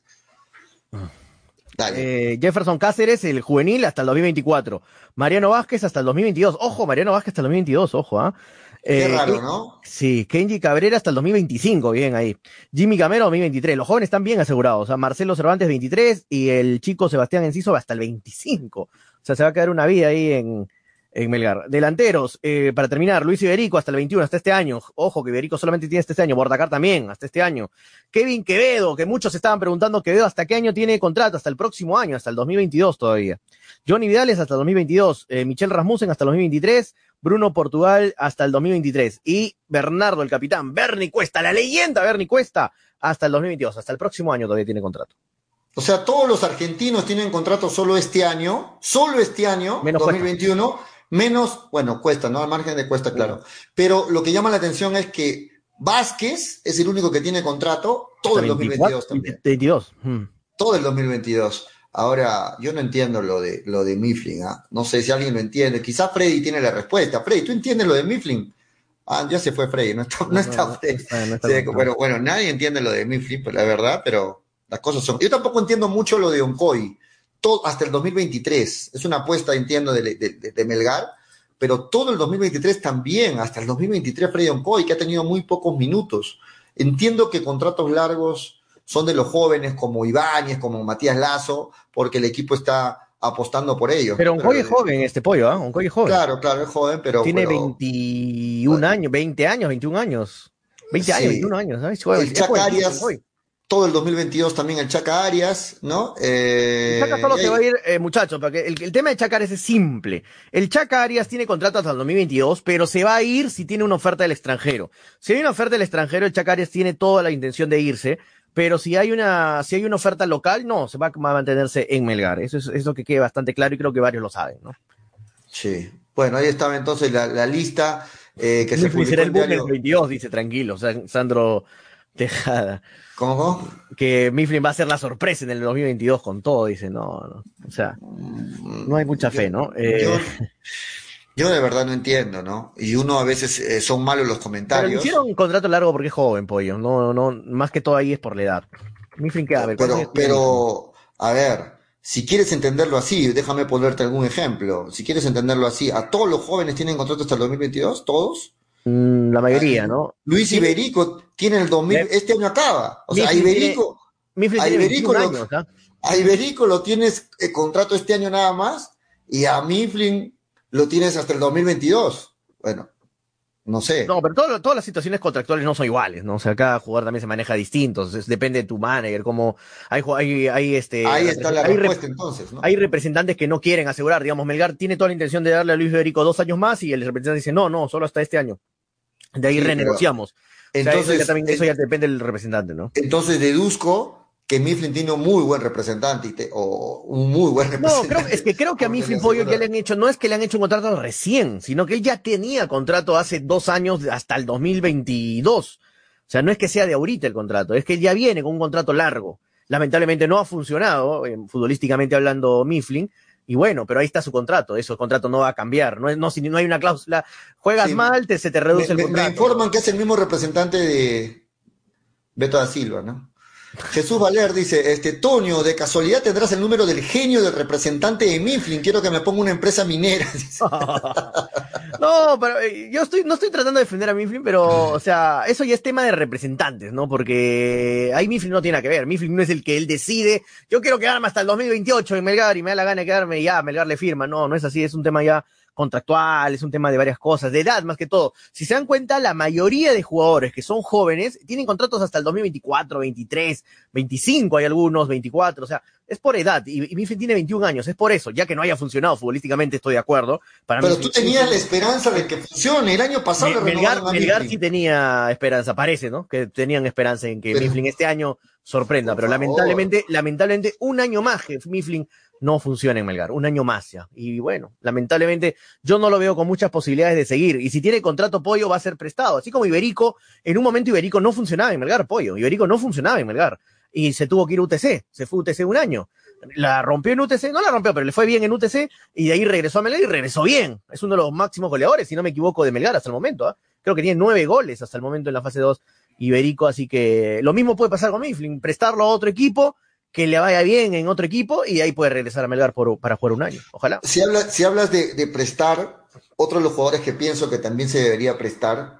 Dale. Eh, Jefferson Cáceres, el juvenil, hasta el 2024. Mariano Vázquez hasta el 2022. Ojo, Mariano Vázquez hasta el 2022, ojo, ¿ah? Qué Eh, raro, ¿no? Sí, Kenji Cabrera hasta el 2025, bien ahí. Jimmy Camero 2023. Los jóvenes están bien asegurados. O sea, Marcelo Cervantes 23 y el chico Sebastián Enciso hasta el 25. O sea, se va a quedar una vida ahí en, en Melgar. Delanteros, eh, para terminar, Luis Iberico hasta el 21, hasta este año. Ojo, que Iberico solamente tiene hasta este año. Bordacar también, hasta este año. Kevin Quevedo, que muchos estaban preguntando Quevedo hasta qué año tiene contrato, hasta el próximo año, hasta el 2022 todavía. Johnny Vidales hasta el 2022, eh, Michel Rasmussen hasta el 2023, Bruno Portugal hasta el 2023 y Bernardo, el capitán, Bernie Cuesta, la leyenda Bernie Cuesta, hasta el 2022, hasta el próximo año todavía tiene contrato. O sea, todos los argentinos tienen contrato solo este año, solo este año, Menos 2021, menos, bueno, cuesta, ¿no? Al margen de cuesta, claro. Pero lo que llama la atención es que Vázquez es el único que tiene contrato todo el Hasta 2022 también. 22. mm. Todo el 2022. Ahora, yo no entiendo lo de, lo de Mifflin, ¿ah? No sé si alguien lo entiende. Quizás Freddy tiene la respuesta. Freddy, ¿tú entiendes lo de Mifflin? Ah, ya se fue Freddy, no está, no, está Freddy. no está Sí, no. bueno, bueno, nadie entiende lo de Mifflin, pues la verdad, pero las cosas son. Yo tampoco entiendo mucho lo de Oncoy, todo, hasta el 2023. Es una apuesta, entiendo, de, de- de- Melgar, pero todo el 2023 también, hasta el 2023 Freddy Oncoy, que ha tenido muy pocos minutos. Entiendo que contratos largos son de los jóvenes como Ibáñez, como Matías Lazo, porque el equipo está apostando por ellos. Pero Oncoy es joven, este pollo, ¿ah? Oncoy es joven. Claro, claro, es joven, pero. Tiene pero 21 Bueno. años, 20 años, 21 años. 20 años, Sí. 21 años, ¿sabes? El es Todo el 2022 también el Chaca Arias, ¿no? Eh, Chaca solo y se va a ir, eh, muchachos, porque el, el tema de Chaca Arias es simple. El Chaca Arias tiene contrato hasta el 2022, pero se va a ir si tiene una oferta del extranjero. Si hay una oferta del extranjero, el Chaca Arias tiene toda la intención de irse, pero si hay una, si hay una oferta local, no, se va a mantenerse en Melgar. Eso es, es lo que queda bastante claro y creo que varios lo saben, ¿no? Sí. Bueno, ahí estaba entonces la, la lista eh, que se publicó será el diario- 22, dice tranquilo, Sandro Tejada. ¿Cómo? Que Mifflin va a ser la sorpresa en el 2022 con todo, dice, no, no. O sea, no hay mucha fe, ¿no? Eh, Yo, yo de verdad no entiendo, ¿no? Y uno a veces eh, son malos los pero comentarios. hicieron un contrato largo porque es joven, pollo. No, no, más que todo ahí es por la edad. Mifflin, ¿qué? A ver, ¿cuántos Pero, pero, a ver, si quieres entenderlo así, déjame ponerte algún ejemplo. Si quieres entenderlo así, ¿a todos los jóvenes tienen contrato hasta el 2022? ¿Todos? Mm, la mayoría, ¿no? Luis Iberico tiene el 2000, Bien. este año acaba. O sea, Iberico, Mifflin a tiene Iberico 21 lo- años, ¿ah? a Iberico lo tienes eh, contrato este año nada más y a Mifflin lo tienes hasta el 2022. Bueno, no sé. No, pero todo- todas las situaciones contractuales no son iguales, ¿no? O sea, cada jugador también se maneja distinto, entonces depende de tu manager, cómo hay, ju- hay, hay este, Ahí está la hay respuesta entonces, ¿no? Hay representantes que no quieren asegurar, digamos, Melgar tiene toda la intención de darle a Luis Federico dos años más y el representante dice, no, no, solo hasta este año. De ahí Sí, pero- renegociamos. O sea, Entonces, eso, ya también, eso ya depende del representante, ¿no? entonces deduzco que Mifflin tiene un muy buen representante te- o un muy buen No, representante. creo, es que creo que a Mifflin Pollo ya le han hecho, no es que le han hecho un contrato recién, sino que él ya tenía contrato hace dos años hasta el 2022. O sea, no es que sea de ahorita el contrato, es que él ya viene con un contrato largo. Lamentablemente no ha funcionado, eh, futbolísticamente hablando, Mifflin. Y bueno, pero ahí está su contrato, eso el contrato no va a cambiar, no, no, si no hay una cláusula, juegas Sí, mal, te, se te reduce Me, el me- me contrato. informan que es el mismo representante de Beto da Silva, ¿no? Jesús Valer dice, este, Tonio, de casualidad tendrás el número del genio del representante de Mifflin, quiero que me ponga una empresa minera. No, pero eh, yo estoy, no estoy tratando de defender a Mifflin, pero, o sea, eso ya es tema de representantes, ¿no? Porque ahí Mifflin no tiene que ver. Mifflin no es el que él decide, yo quiero quedarme hasta el 2028 en Melgar y me da la gana de quedarme y ya, Melgar le firma. No, no es así, es un tema ya contractual, es un tema de varias cosas, de edad más que todo. Si se dan cuenta, la mayoría de jugadores que son jóvenes tienen contratos hasta el 2024, 23, 25 hay algunos, 24, o sea, es por edad. Y, y Mifflin tiene 21 años, es por eso, ya que no haya funcionado futbolísticamente, estoy de acuerdo. Para Pero Mifflin- tú tenías la esperanza de que funcione. El año pasado Melgar, a Melgar sí tenía esperanza, parece, ¿no? Que tenían esperanza en que Pero- Mifflin este año sorprenda, pero favor. lamentablemente, lamentablemente, un año más que Mifflin no funciona en Melgar, un año más ya. Y bueno, lamentablemente, yo no lo veo con muchas posibilidades de seguir. Y si tiene contrato Pollo, va a ser prestado. Así como Iberico, en un momento Iberico no funcionaba en Melgar, Pollo. Iberico no funcionaba en Melgar. Y se tuvo que ir a UTC, se fue a UTC un año. La rompió en UTC, no la rompió, pero le fue bien en UTC y de ahí regresó a Melgar y regresó bien. Es uno de los máximos goleadores, si no me equivoco, de Melgar hasta el momento. ¿ah? Creo que tiene nueve goles hasta el momento en la fase 2 Iberico, así que lo mismo puede pasar con Mifflin, prestarlo a otro equipo, que le vaya bien en otro equipo y ahí puede regresar a Melgar por- para jugar un año. Ojalá. Si, habla- si hablas de, de prestar, otro de los jugadores que pienso que también se debería prestar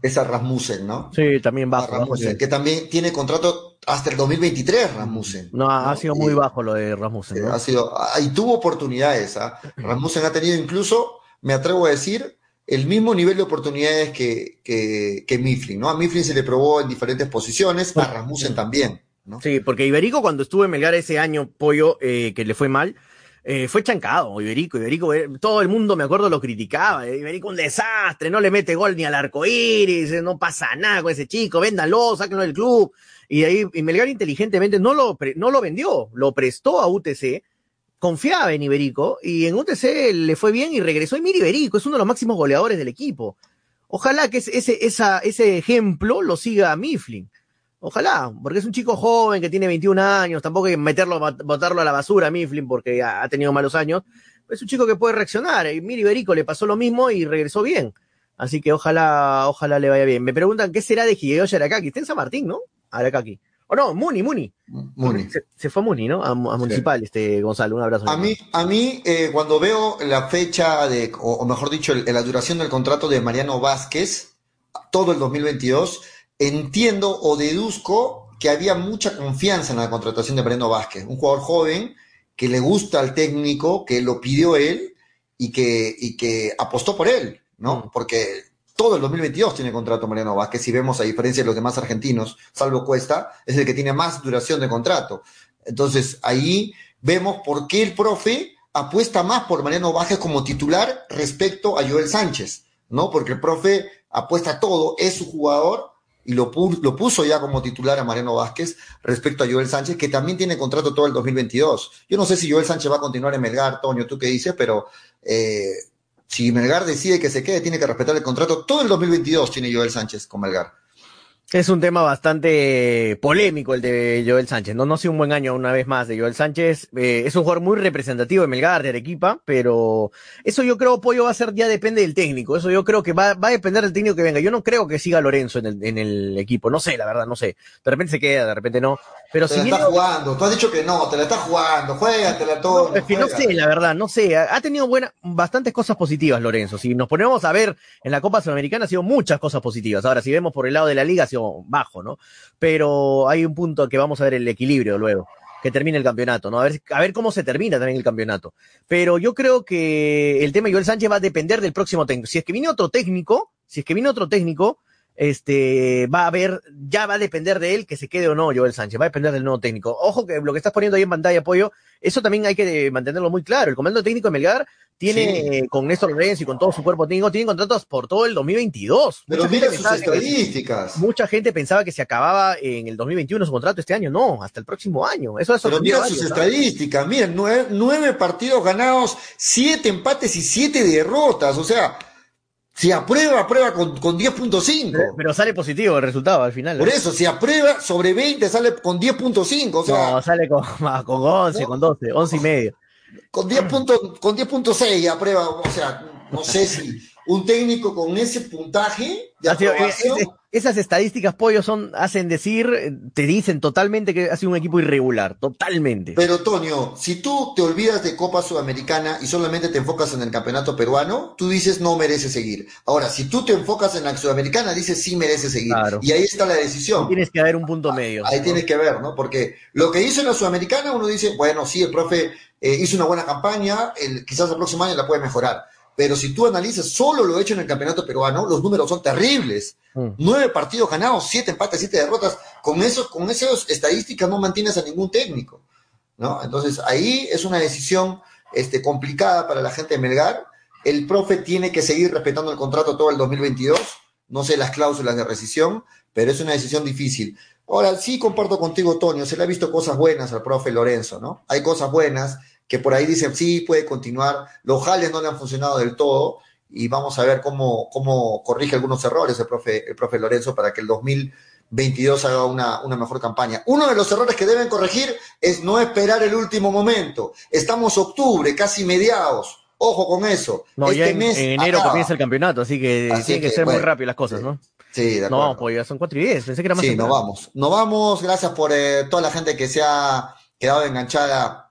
es a Rasmussen, ¿no? Sí, también A bajo. bajo Rasmussen, que también tiene contrato hasta el 2023, Rasmussen. No, ha ha sido muy Y- bajo lo de Rasmussen. Eh, ¿no? Ha sido, y tuvo oportunidades. ¿ah? Rasmussen ha tenido incluso, me atrevo a decir, el mismo nivel de oportunidades que, que, que Mifflin, ¿no? A Mifflin se le probó en diferentes posiciones, a Rasmussen también, Sí, porque Iberico cuando estuvo en Melgar ese año, Pollo, eh, que le fue mal, eh, fue chancado, Iberico, Iberico, eh, todo el mundo, me acuerdo, lo criticaba, eh, Iberico un desastre, no le mete gol ni al arco iris, eh, no pasa nada con ese chico, véndalo, sáquenlo del club, y ahí y Melgar inteligentemente no lo, no lo vendió, lo prestó a UTC, confiaba en Iberico, y en UTC le fue bien y regresó, y mira Iberico, es uno de los máximos goleadores del equipo. Ojalá que ese, esa, ese ejemplo lo siga Mifflin. Ojalá, porque es un chico joven que tiene 21 años, tampoco hay que meterlo, bot- botarlo a la basura a Mifflin porque ha ha tenido malos años. Es un chico que puede reaccionar. Y Miri Iberico le pasó lo mismo y regresó bien. Así que ojalá, ojalá le vaya bien. Me preguntan qué será de Hideyoshi Arakaki. Está en San Martín, ¿no? Arakaki. O no, Muni, Muni. Muni. Se, se fue a Muni, ¿no? A, a Municipal, este Gonzalo. Un abrazo. A mí, a mí eh, cuando veo la fecha de, o, o mejor dicho, el- la duración del contrato de Mariano Vázquez, todo el 2022, entiendo o deduzco que había mucha confianza en la contratación de Mariano Vázquez, un jugador joven que le gusta al técnico, que lo pidió él y que, y que apostó por él, ¿no? Mm. Porque todo el 2022 tiene contrato Mariano Vázquez, si vemos a diferencia de los demás argentinos, salvo Cuesta, es el que tiene más duración de contrato. Entonces, ahí vemos por qué el profe apuesta más por Mariano Vázquez como titular respecto a Joel Sánchez, ¿no? Porque el profe apuesta todo, es su jugador y lo, lo puso ya como titular a Mariano Vázquez respecto a Joel Sánchez, que también tiene contrato todo el 2022. Yo no sé si Joel Sánchez va a continuar en Melgar, Toño, tú qué dices, pero eh, Si Melgar decide que se quede, tiene que respetar el contrato. Todo el 2022 tiene Joel Sánchez con Melgar. Es un tema bastante polémico el de Joel Sánchez. No, no ha sido un buen año una vez más de Joel Sánchez. Eh, es un jugador muy representativo de Melgar, de Arequipa, pero eso yo creo, Pollo, va a ser, ya depende del técnico. Eso yo creo que va, va a depender del técnico que venga. Yo no creo que siga Lorenzo en el, en el equipo. No sé, la verdad, no sé. De repente se queda, de repente no. Pero te si la viene- está jugando. Tú has dicho que no, te la está jugando. Juégatela todo. es que no sé, la verdad, no sé. Ha tenido buenas, bastantes cosas positivas, Lorenzo. Si nos ponemos a ver en la Copa Sudamericana, ha sido muchas cosas positivas. Ahora, si vemos por el lado de la liga, ha sido bajo, ¿no? Pero hay un punto que vamos a ver el equilibrio luego, que termine el campeonato, ¿no? A ver, a ver cómo se termina también el campeonato. Pero yo creo que el tema de Joel Sánchez va a depender del próximo técnico. Si es que viene otro técnico, si es que viene otro técnico, este, va a haber, ya va a depender de él que se quede o no Joel Sánchez, va a depender del nuevo técnico. Ojo que lo que estás poniendo ahí en pantalla, Pollo, eso también hay que mantenerlo muy claro. El comando técnico de Melgar tiene, Sí. eh, con Néstor Lorenzo y con todo su cuerpo técnico, tienen contratos por todo el 2022. Pero Mucha mira sus que- estadísticas. Mucha gente pensaba que se acababa en el 2021 su contrato este año. No, hasta el próximo año. Eso es Pero mira sus estadísticas, miren, nueve, nueve partidos ganados, siete empates y siete derrotas. O sea, si aprueba, aprueba con, con 10.5. Pero, pero sale positivo el resultado al final. ¿no? Por eso, si aprueba sobre 20, sale con 10.5. O sea, no, sale con, con 11, ¿No? con 12, 11 y medio. con 10 punto- con 10.6 aprueba. O sea, no sé si un técnico con ese puntaje de eh, aprobación. esas estadísticas, pollo, son, hacen decir, te dicen totalmente que ha sido un equipo irregular, totalmente. Pero, Toño, si tú te olvidas de Copa Sudamericana y solamente te enfocas en el campeonato peruano, tú dices no merece seguir. Ahora, si tú te enfocas en la Sudamericana, dices sí merece seguir. Claro. Y ahí está la decisión. Tienes que haber un punto medio. Ahí ¿no? tienes que ver, ¿no? Porque lo que hizo en la Sudamericana, uno dice, bueno, sí, el profe eh, hizo una buena campaña, el- quizás el próximo año la puede mejorar. Pero si tú analizas solo lo hecho en el campeonato peruano, los números son terribles. Mm. Nueve partidos ganados, siete empates, siete derrotas. Con esos, con esas estadísticas no mantienes a ningún técnico, ¿no? Entonces ahí es una decisión este, complicada para la gente de Melgar. El profe tiene que seguir respetando el contrato todo el 2022. No sé las cláusulas de rescisión, pero es una decisión difícil. Ahora, sí comparto contigo, Toño, se le ha visto cosas buenas al profe Lorenzo, ¿no? Hay cosas buenas que por ahí dicen, sí, puede continuar. Los jales no le han funcionado del todo y vamos a ver cómo, cómo corrige algunos errores el profe, el profe Lorenzo para que el 2022 haga una, una mejor campaña. Uno de los errores que deben corregir es no esperar el último momento. Estamos octubre, casi mediados. Ojo con eso. No, ya Este en, mes en enero acaba. comienza el campeonato, así que Así tienen que, que, ser muy rápido las cosas, ¿no? Sí, de acuerdo. No, pues ya son 4 y 10, pensé que era más Sí, nos vamos. Nos vamos. Gracias por eh, toda la gente que se ha quedado enganchada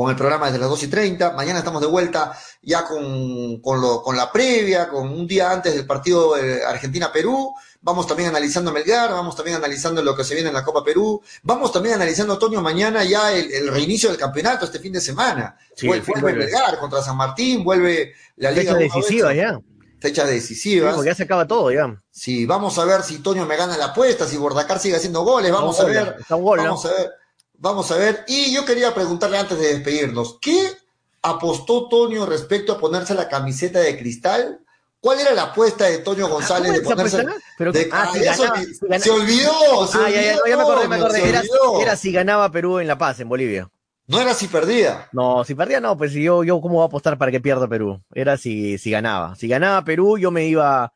con el programa desde las 2 y 30. Mañana estamos de vuelta ya con, con, lo, con la previa, con un día antes del partido Argentina-Perú. Vamos también analizando Melgar, vamos también analizando lo que se viene en la Copa Perú. Vamos también analizando, Antonio, mañana ya el, el reinicio del campeonato este fin de semana. Sí, Vuelve. Melgar contra San Martín, vuelve la Liga Fecha 1 decisiva ya. Fechas Sí, decisivas. porque ya se acaba todo ya. Sí, vamos a ver si Toño me gana la apuesta, si Bordacar sigue haciendo goles, vamos a ver. está un gol, ¿no? Vamos a ver, vamos a ver. Y yo quería preguntarle antes de despedirnos, ¿qué apostó Toño respecto a ponerse la camiseta de cristal? ¿Cuál era la apuesta de Toño González de ¿Cómo es esa ponerse? Pero, de- ah, ah, si eso ganaba- que- si ganaba- se olvidó, se Ah, ya, ya, olvidó, no, ya me acordé, me acordé. era si ganaba Perú en La Paz, en Bolivia. No era si perdía. No, si perdía no, pues yo, yo cómo voy a apostar para que pierda Perú. Era si, si ganaba. Si ganaba Perú, yo me iba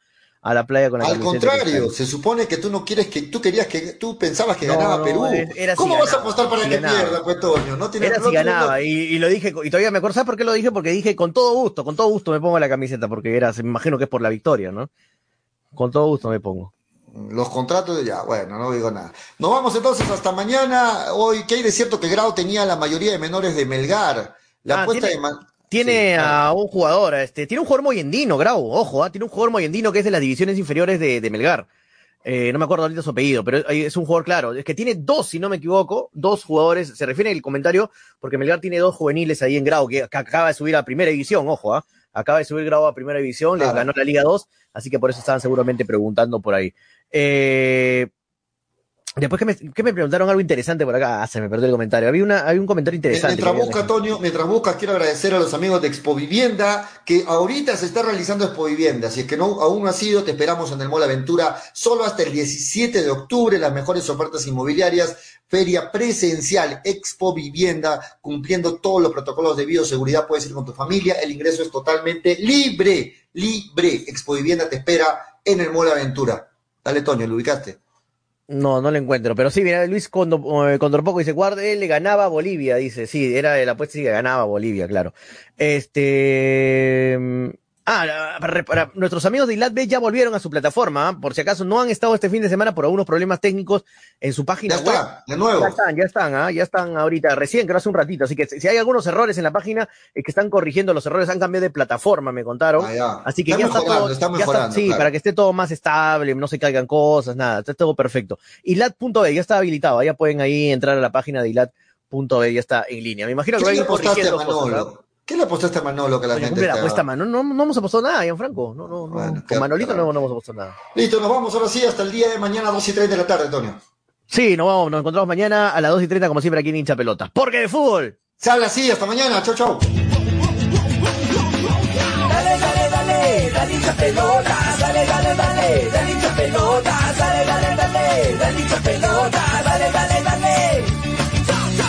a la playa con la Al contrario, se supone que tú no quieres que tú querías que tú pensabas que No, ganaba no, Perú. era- era si ¿Cómo vas a apostar para si que ganaba. pierda, pues Toño? No tiene Era si ganaba, y, y lo dije, y todavía me acuerdo, ¿sabes por qué lo dije? Porque dije con todo gusto, con todo gusto me pongo la camiseta, porque era, me imagino que es por la victoria, ¿no? Con todo gusto me pongo. Los contratos, ya, bueno, no digo nada. Nos vamos entonces hasta mañana. Hoy, que hay de cierto que Grau tenía la mayoría de menores de Melgar. La Ah, apuesta tiene- de. Tiene Sí, a un jugador, este, tiene un jugador moyendino, Grau, ojo, ah, tiene un jugador moyendino que es de las divisiones inferiores de, de Melgar. Eh, no me acuerdo ahorita su apellido, pero es un jugador claro. Es que tiene dos, si no me equivoco, dos jugadores. Se refiere el comentario porque Melgar tiene dos juveniles ahí en Grau, que, que acaba de subir a primera división, ojo, ah, acaba de subir Grau a primera división, les Claro. ganó la Liga 2, así que por eso estaban seguramente preguntando por ahí. Eh, después que me, que me preguntaron algo interesante por acá, ah, se me perdió el comentario. Había, una, había un comentario interesante. Mientras busca, Antonio, mientras busca, quiero agradecer a los amigos de Expo Vivienda, que ahorita se está realizando Expo Vivienda. Si es que no, aún no ha sido, te esperamos en el Mall Aventura solo hasta el 17 de octubre. Las mejores ofertas inmobiliarias feria presencial Expo Vivienda, cumpliendo todos los protocolos de bioseguridad. Puedes ir con tu familia, el ingreso es totalmente libre, libre. Expo Vivienda te espera en el Mall Aventura. Dale, Toño, ¿lo ubicaste? No, no lo encuentro, pero sí, mira, Luis Condor, eh, Condorpoco dice, guarde, él le ganaba a Bolivia, dice, sí, era la apuesta, sí, que ganaba Bolivia, claro. Este, Ah, para, para, nuestros amigos de ILATB ya volvieron a su plataforma, ¿ah? por si acaso no han estado este fin de semana por algunos problemas técnicos en su página ya web. Está, de nuevo. Ya están, ya están, ¿ah? ya están ahorita, recién, creo hace un ratito. Así que si hay algunos errores en la página, es que están corrigiendo los errores, han cambiado de plataforma, me contaron. Ah, Así que está ya está todo. está ya está, sí, claro. para que esté todo más estable, no se caigan cosas, nada, está todo perfecto. ILAT.b ya está habilitado, ya pueden ahí entrar a la página de ILAT.b, ya está en línea. Me imagino que ¿Qué van a le ir apostaste a corrigiendo cosas. Manolo? ¿Qué le apostaste a Manolo que la Oye, gente la apuesta, mano. No, no, no hemos apostado nada, Gianfranco. No, no, no. Bueno, Con Manolito raro. no, no hemos apostado nada. Listo, nos vamos ahora sí hasta el día de mañana, 2 y 3 de la tarde, Antonio. Sí, nos vamos, nos encontramos mañana a las 2 y 30, como siempre, aquí en Hincha Pelota. Porque de fútbol. Se habla así, hasta mañana, chau, chau. Dale, dale, dale, dale hincha pelota, dale, dale, dale, dale hincha pelota, dale, dale, dale, dale hincha pelota, dale, dale, dale.